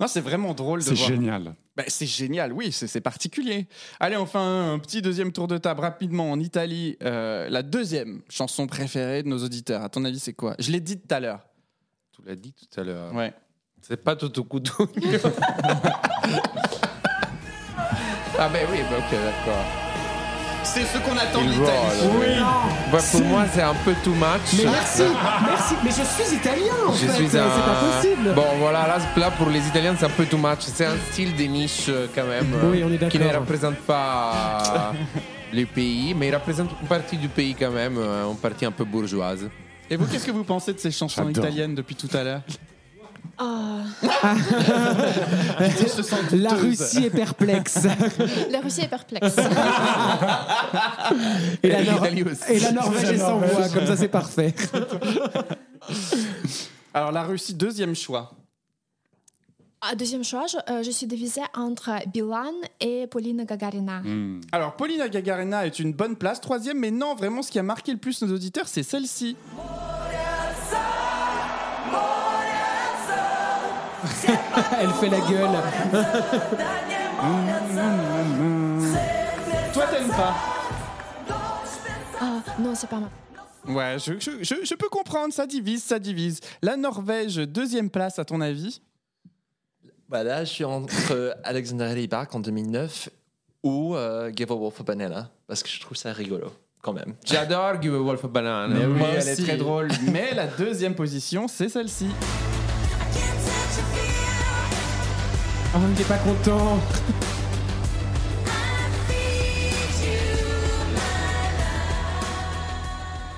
Non, c'est vraiment drôle de C'est génial. Bah, c'est génial, oui, c'est particulier. Allez, enfin, un petit deuxième tour de table rapidement en Italie. Euh, la deuxième chanson préférée de nos auditeurs, à ton avis, c'est quoi? Je l'ai dit tout à l'heure. tu l'as dit tout à l'heure. Ouais. C'est pas Toto. (laughs) ah ben oui, bah ok, d'accord. C'est ce qu'on attend de l'Italie. oui. Bah, pour moi, c'est un peu too much. Mais merci, merci. Mais je suis italien en Je fait. suis C'est un... pas possible. Bon, voilà, là, là, pour les Italiens, c'est un peu too much. C'est un style de niche, euh, quand même, euh, Oui, on est qui ne d'accord. représente pas les pays, mais il représente une partie du pays, quand même, euh, une partie un peu bourgeoise. Et vous, qu'est-ce que vous pensez de ces chansons J'adore. italiennes depuis tout à l'heure? Ah, La. Russie est perplexe. la Russie est perplexe. Et la, Et Nor- l'Italie aussi. et la Norvège est sans voix. Comme ça, c'est parfait. Alors, la Russie, deuxième choix. Ah, deuxième choix, je, euh, je suis divisée entre Bilan et Paulina Gagarina. Hmm. Alors, Paulina Gagarina est une bonne place. Troisième, mais non, vraiment, ce qui a marqué le plus nos auditeurs, c'est celle-ci. (laughs) Elle fait la gueule. (laughs) Toi, t'aimes pas Ah, non, c'est pas mal. Ouais, je, je- je- je peux comprendre, ça divise, ça divise. La Norvège, deuxième place à ton avis Bah là, je suis entre (laughs) Alexander Rybak en 2009 ou euh, Give a Wolf a Banana parce que je trouve ça rigolo quand même. J'adore Give a Wolf a Banana. Mais oui, Moi elle est très drôle. Mais la deuxième position, c'est celle-ci. Il n'est pas content.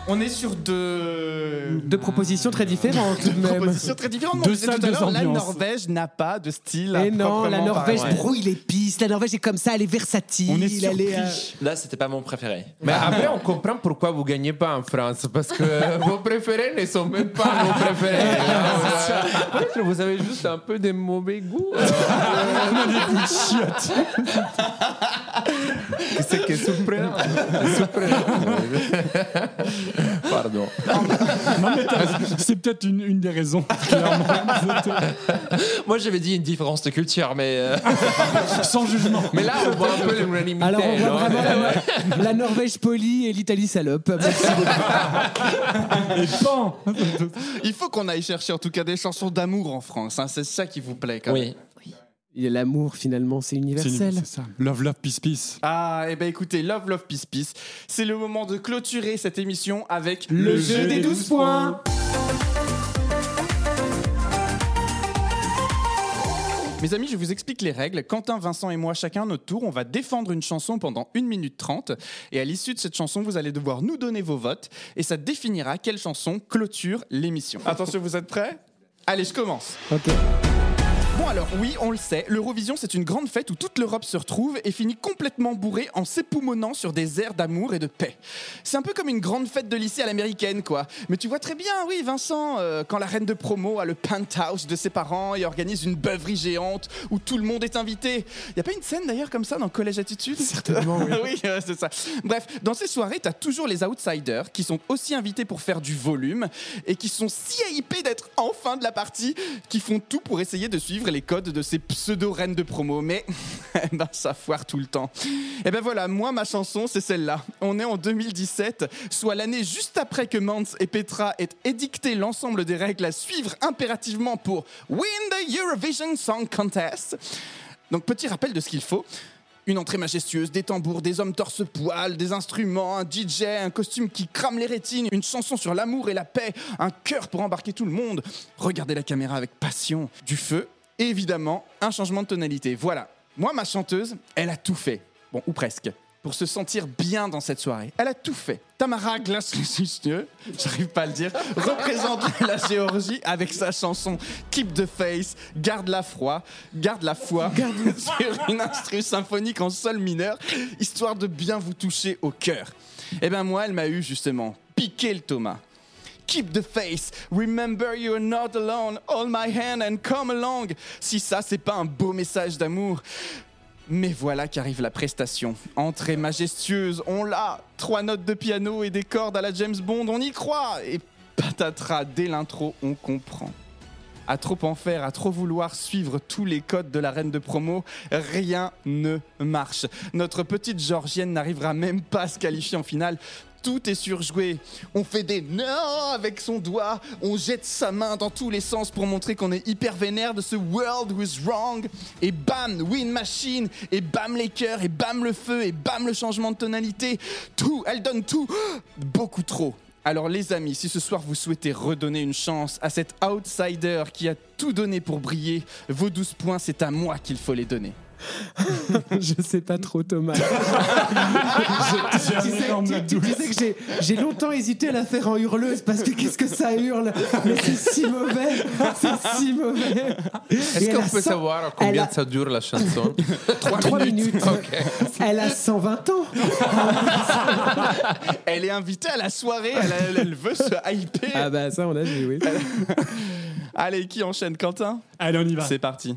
On est sur deux... Deux propositions très différentes tout de même. propositions très différentes. Deux tout salles, à deux la. Norvège n'a pas de style. Et non, la Norvège brouille les pistes. La Norvège est comme ça, elle est versatile. On est elle surpris. est, euh, Là, c'était pas mon préféré. Mais après, on comprend pourquoi vous gagnez pas en France. Parce que (laughs) vos préférés ne sont même pas nos préférés. (laughs) Peut-être vous avez juste un peu de mauvais goût. C'est que surprenant. Surprenant. (laughs) (laughs) Pardon. Non, mais t'as- c'est peut-être une, une des raisons, (laughs) clairement. Moi, j'avais dit une différence de culture, mais euh, (laughs) Sans jugement. Mais là, on voit un peu l'unanimité. Alors on voit vraiment la, Nor- la Norvège polie et l'Italie salope. Merci beaucoup. Et pan Il faut qu'on aille chercher en tout cas des chansons d'amour en France. hein. C'est ça qui vous plaît quand même. oui. Et L'amour finalement c'est C'est universel. c'est ça. Love, love, peace, peace. Ah, et ben écoutez, Love, Love, Peace, Peace. C'est le moment de clôturer cette émission avec Le jeu des 12 points. Mes amis, je vous explique les règles. Quentin, Vincent et moi, chacun à notre tour, on va défendre une chanson pendant 1 minute 30. Et à l'issue de cette chanson, vous allez devoir nous donner vos votes. Et ça définira quelle chanson clôture l'émission. Attention, vous êtes prêts? Allez, je commence. Ok. Bon alors oui, on le sait, l'Eurovision c'est une grande fête où toute l'Europe se retrouve et finit complètement bourrée en s'époumonnant sur des airs d'amour et de paix. C'est un peu comme une grande fête de lycée à l'américaine quoi. Mais tu vois très bien, oui Vincent, euh, quand la reine de promo a le penthouse de ses parents et organise une beuverie géante où tout le monde est invité. Y a pas une scène d'ailleurs comme ça dans Collège Attitude? Certainement, oui. (laughs) oui, euh, c'est ça. Bref, dans ces soirées, t'as toujours les outsiders qui sont aussi invités pour faire du volume et qui sont si hypés d'être en fin de la partie qui font tout pour essayer de suivre les codes de ces pseudo-reines de promo. Mais (laughs) eh ben, ça foire tout le temps. Et ben voilà, moi, ma chanson, c'est celle-là. On est en 2017, soit l'année juste après que Mance et Petra aient édicté l'ensemble des règles à suivre impérativement pour Win the Eurovision Song Contest. Donc, petit rappel de ce qu'il faut. Une entrée majestueuse, des tambours, des hommes torse-poil, des instruments, un DJ, un costume qui crame les rétines, une chanson sur l'amour et la paix, un cœur pour embarquer tout le monde. Regardez la caméra avec passion, du feu, évidemment, un changement de tonalité. Voilà. Moi, ma chanteuse, elle a tout fait. Bon, ou presque. Pour se sentir bien dans cette soirée. Elle a tout fait. Tamara Glasnostieux, (laughs) j'arrive pas à le dire, représente (laughs) la Géorgie avec sa chanson Keep the Face, Garde la foi, Garde la foi, (laughs) sur une instru symphonique en sol mineur, histoire de bien vous toucher au cœur. Eh ben moi, elle m'a eu justement piqué le Thomas. Keep the face, remember you're not alone, hold my hand and come along. Si ça, c'est pas un beau message d'amour. Mais voilà qu'arrive la prestation. Entrée majestueuse, on l'a. Trois notes de piano et des cordes à la James Bond, on y croit. Et patatras, dès l'intro, on comprend. À trop en faire, à trop vouloir suivre tous les codes de la reine de promo, rien ne marche. Notre petite Georgienne n'arrivera même pas à se qualifier en finale. Tout est surjoué. On fait des non avec son doigt. On jette sa main dans tous les sens pour montrer qu'on est hyper vénère de ce world who's wrong. Et bam, win machine. Et bam les cœurs. Et bam le feu. Et bam le changement de tonalité. Tout, elle donne tout. Beaucoup trop. Alors les amis, si ce soir vous souhaitez redonner une chance à cet outsider qui a tout donné pour briller, vos 12 points, c'est à moi qu'il faut les donner. (laughs) je sais pas trop, Thomas. Je- tu, sais, tu- tu disais que j'ai- longtemps hésité à la faire en hurleuse parce que qu'est-ce que ça hurle? Mais c'est si mauvais C'est si mauvais Est-ce qu'on a peut savoir combien a- ça dure la chanson? (laughs) Trois minutes. Elle a 120 ans (laughs) Elle est invitée à la soirée, elle, elle- elle veut se hyper. Ah bah ça on a vu, oui. Allez, qui enchaîne? Quentin? Allez, on y va. C'est parti.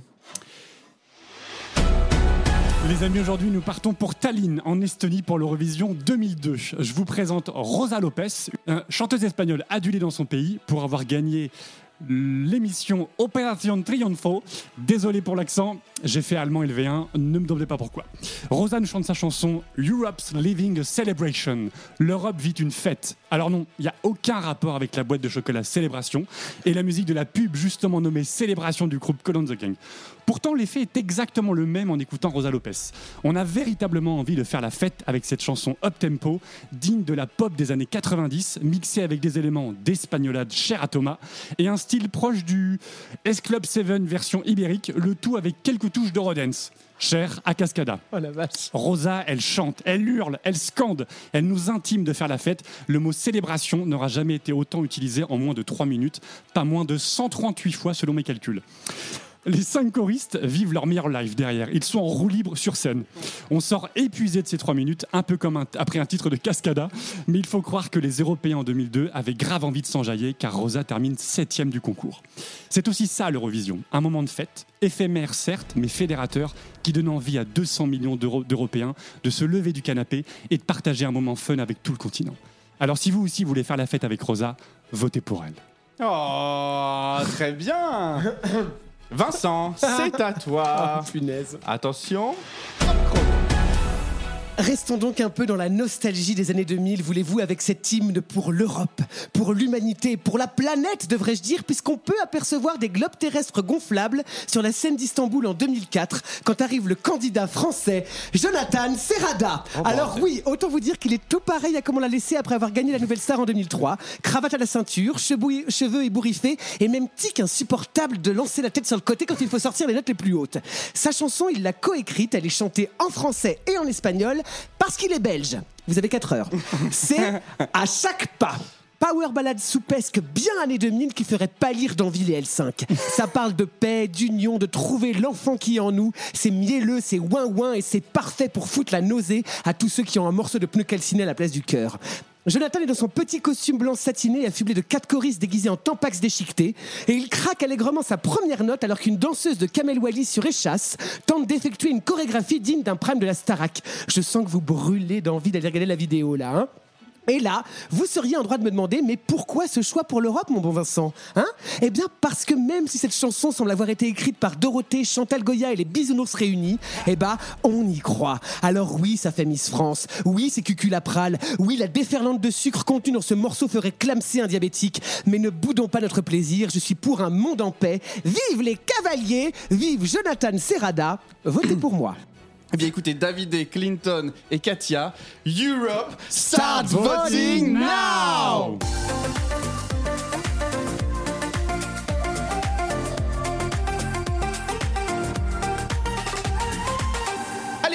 Les amis, aujourd'hui, nous partons pour Tallinn, en Estonie, pour l'Eurovision 2002. Je vous présente Rosa Lopez, une chanteuse espagnole adulée dans son pays pour avoir gagné l'émission Opération Triunfo. Désolé pour l'accent, j'ai fait allemand LV1, ne me demandez pas pourquoi. Rosanne chante sa chanson Europe's Living Celebration. L'Europe vit une fête. Alors non, il n'y a aucun rapport avec la boîte de chocolat Célébration et la musique de la pub justement nommée Célébration du groupe Colon the Gang. Pourtant, l'effet est exactement le même en écoutant Rosa Lopez. On a véritablement envie de faire la fête avec cette chanson up-tempo, digne de la pop des années 90, mixée avec des éléments d'espagnolade chère à Thomas, et un style proche du S-Club 7 version ibérique, le tout avec quelques touches d'Eurodance. Cher à Cascada. Oh la vache. Rosa, elle chante, elle hurle, elle scande, elle nous intime de faire la fête. Le mot célébration n'aura jamais été autant utilisé en moins de 3 minutes, pas moins de 138 fois selon mes calculs. Les cinq choristes vivent leur meilleur live derrière. Ils sont en roue libre sur scène. On sort épuisé de ces trois minutes, un peu comme un- après un titre de Cascada. Mais il faut croire que les Européens en 2002 avaient grave envie de s'enjailler car Rosa termine septième du concours. C'est aussi ça l'Eurovision, un moment de fête, éphémère certes, mais fédérateur, qui donne envie à 200 millions d'Euro- d'Européens de se lever du canapé et de partager un moment fun avec tout le continent. Alors si vous aussi voulez faire la fête avec Rosa, votez pour elle. Oh, très bien. (coughs) Vincent, c'est à toi. (laughs) punaise. Attention. Restons donc un peu dans la nostalgie des années 2000, voulez-vous, avec cet hymne pour l'Europe, pour l'humanité, pour la planète, devrais-je dire, puisqu'on peut apercevoir des globes terrestres gonflables sur la scène d'Istanbul en 2004, quand arrive le candidat français, Jonathan Serrada. Alors oui, autant vous dire qu'il est tout pareil à comme on l'a laissé après avoir gagné la Nouvelle Star en 2003. Cravate à la ceinture, cheveux, cheveux ébouriffés, et même tic insupportable de lancer la tête sur le côté quand il faut sortir les notes les plus hautes. Sa chanson, il l'a coécrite, elle est chantée en français et en espagnol, parce qu'il est belge. Vous avez 4 heures. C'est (laughs) à chaque pas. Power ballade soupesque bien années 2000 qui ferait pâlir d'envie les L5. Ça parle de paix, d'union, de trouver l'enfant qui est en nous. C'est mielleux, c'est ouin-ouin et c'est parfait pour foutre la nausée à tous ceux qui ont un morceau de pneu calciné à la place du cœur. Jonathan est dans son petit costume blanc satiné affublé de quatre choristes déguisés en tampax déchiquetés et il craque allègrement sa première note alors qu'une danseuse de Kamel Wally sur échasse tente d'effectuer une chorégraphie digne d'un prime de la Starac. Je sens que vous brûlez d'envie d'aller regarder la vidéo là, hein et là, vous seriez en droit de me demander, mais pourquoi ce choix pour l'Europe, mon bon Vincent hein? Eh bien, parce que même si cette chanson semble avoir été écrite par Dorothée, Chantal Goya et les Bisounours réunis, eh ben, on y croit. Alors oui, ça fait Miss France. Oui, c'est cuculapral. Oui, la déferlante de sucre contenue dans ce morceau ferait clamser un diabétique. Mais ne boudons pas notre plaisir. Je suis pour un monde en paix. Vive les cavaliers Vive Jonathan Serrada Votez pour moi. Eh bien écoutez, David, Clinton et Katia, Europe, start voting now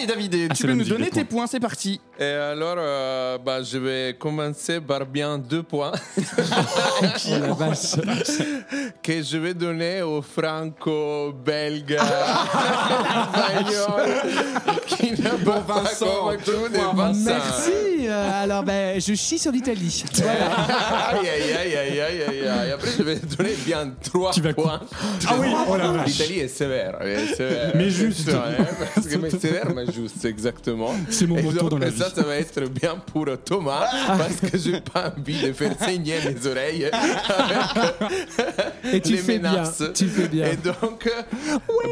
Allez David, Ah, tu peux nous donner tes points, c'est parti. Et alors, euh, bah, je vais commencer par bien deux points (laughs) Oh la vache (laughs) que je vais donner (laughs) au franco-belge espagnol qui n'a pas Vincent, convaincu. Merci Euh, Alors, ben, je chie sur l'Italie. Voilà. Aïe, aïe, aïe, aïe, aïe, aïe, aïe. Après, je vais donner bien trois Tu vas points. Ah oui, oh la vache. L'Italie est sévère. est sévère. Mais juste. Parce que mais sévère, mais juste, exactement. C'est mon Et motto dans la ça, vie. ça va être bien pour Thomas, parce que j'ai pas envie de faire saigner mes oreilles. Et tu le fais bien, menace. tu fais bien. E donc,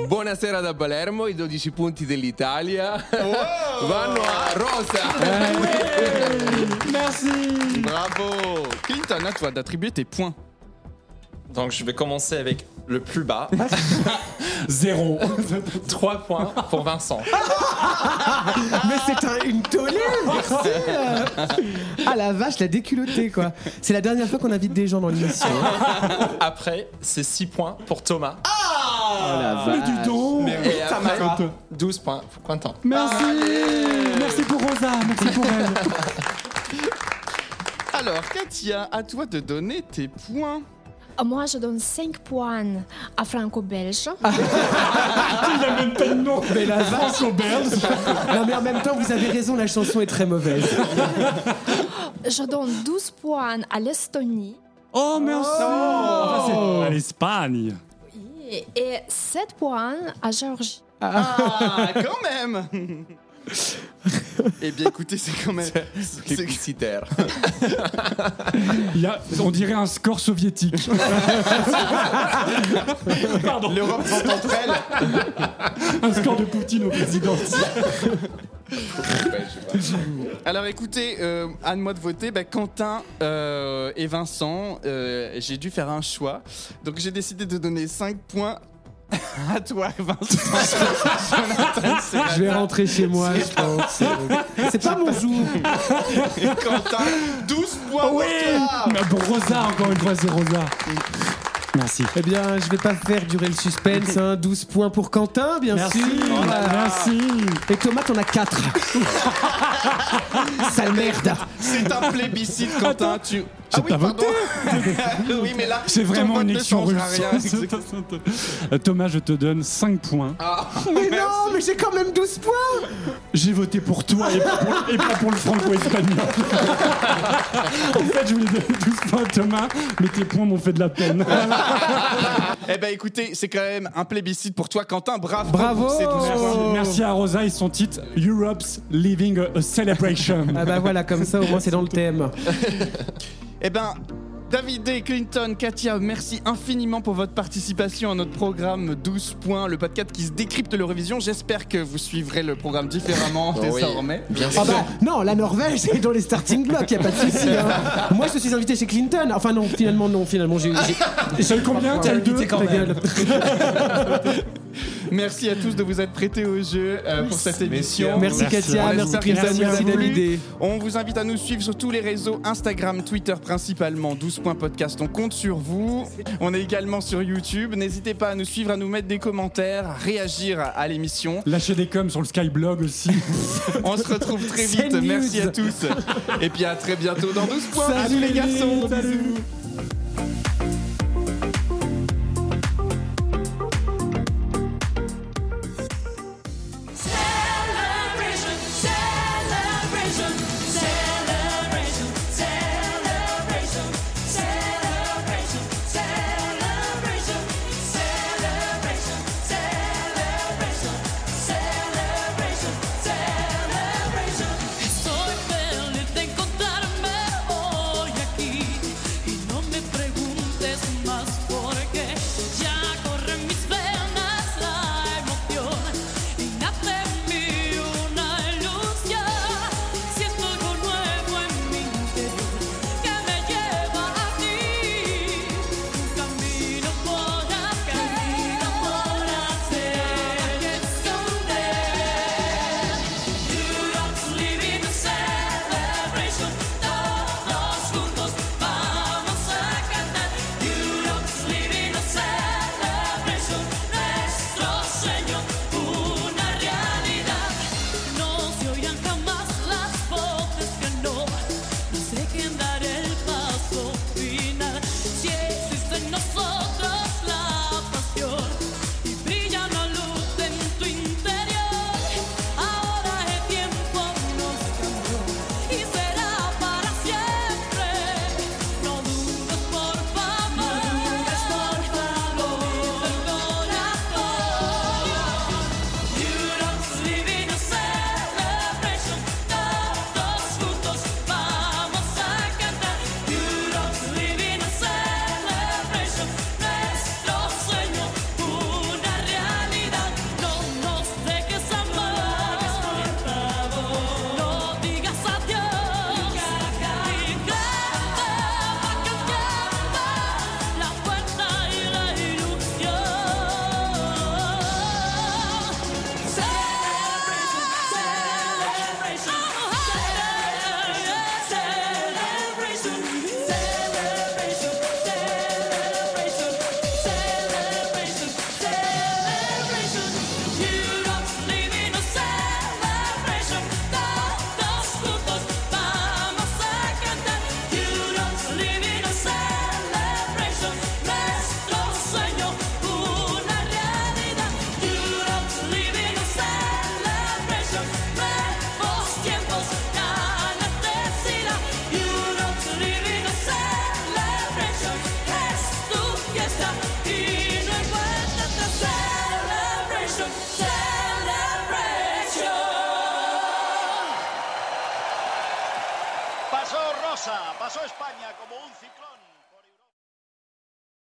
buonasera da Palermo, i 12 punti dell'Italia vanno a Rosa. Merci Bravo Clinton, à toi d'attribuer tes points. Donc je vais commencer avec le plus bas. (laughs) Zéro. (laughs) 3 points pour Vincent. (laughs) Mais c'est un- une tollée Merci. Ah la vache, la déculottée quoi C'est la dernière fois qu'on invite des gens dans l'émission. hein. Après, c'est 6 points pour Thomas. Oh la vache du dos. Et après, 12 points pour Quentin. Merci. Merci pour Rosa. Merci pour elle. Alors Katia, à toi de donner tes points. Euh, Moi, je donne 5 points à franco-belge. (laughs) Il a même pas de nom. Mais la vache belge. Non mais en même temps, vous avez raison, la chanson est très mauvaise. (laughs) Je donne 12 points à l'Estonie. Oh merci. C'est à l'Espagne. Et, et 7 points à Géorgie. Ah, quand même (laughs) Eh bien, écoutez, c'est quand même. c'est- Publicitaire. (laughs) Il y a, on dirait un score soviétique. (laughs) Pardon. L'Europe vont entre elles. (laughs) Un score de Poutine au président. Alors écoutez, euh, à moi de voter. Bah, Quentin euh, et Vincent, euh, j'ai dû faire un choix. Donc j'ai décidé de donner 5 points (laughs) à toi, Vincent. Je vais rentrer chez moi, je pense. C'est pas mon jour. Et Quentin, 12 points pour Oui toi. Mais Pour Rosa, encore une fois, c'est Rosa. Merci. Eh bien, je vais pas faire durer le suspense. Hein. 12 points pour Quentin, bien Merci. sûr. Voilà. Merci. Et Thomas, t'en as 4. (laughs) Sale merde. C'est un plébiscite, Quentin. Tu... Ah oui, voté. (laughs) oui, mais là, C'est vraiment une ne élection russe. rien. (laughs) Thomas, je te donne 5 points. Ah, (laughs) Mais non, mais j'ai quand même 12 points. J'ai voté pour toi et pas pour, et pas pour le franco-espagnol. en fait, je voulais donner 12 points à Thomas, mais tes points m'ont fait de la peine. Eh ben écoutez, c'est quand même un plébiscite pour toi, Quentin. Bravo. Bravo. pour ces 12 points. Merci à Rosa et son titre Europe's Living a, a Celebration. Ah bah voilà, comme ça au moins c'est dans le thème. Eh ben, David, Clinton, Katia, merci infiniment pour votre participation à notre programme 12 points, le podcast qui se décrypte l'Eurovision. J'espère que vous suivrez le programme différemment (laughs) Oui. désormais. Bien Ah sûr. bah non, la Norvège est dans les starting blocks, y a pas de souci. hein. (laughs) Moi je suis invité chez Clinton. Enfin non, finalement non, finalement j'ai. (laughs) eu combien T'as eu deux Ta gueule. Merci à tous de vous être prêtés au jeu euh, pour cette émission. Merci Katia, On merci que ça Clinton, merci. David. On vous invite à nous suivre sur tous les réseaux Instagram, Twitter principalement, 12 On compte sur vous. On est également sur YouTube. N'hésitez pas à nous suivre, à nous mettre des commentaires, à réagir à, l'émission. Lâchez des coms sur le Skyblog aussi. (laughs) On se retrouve très vite. Merci à tous. Et puis à très bientôt dans 12 points. Salut les garçons. salut.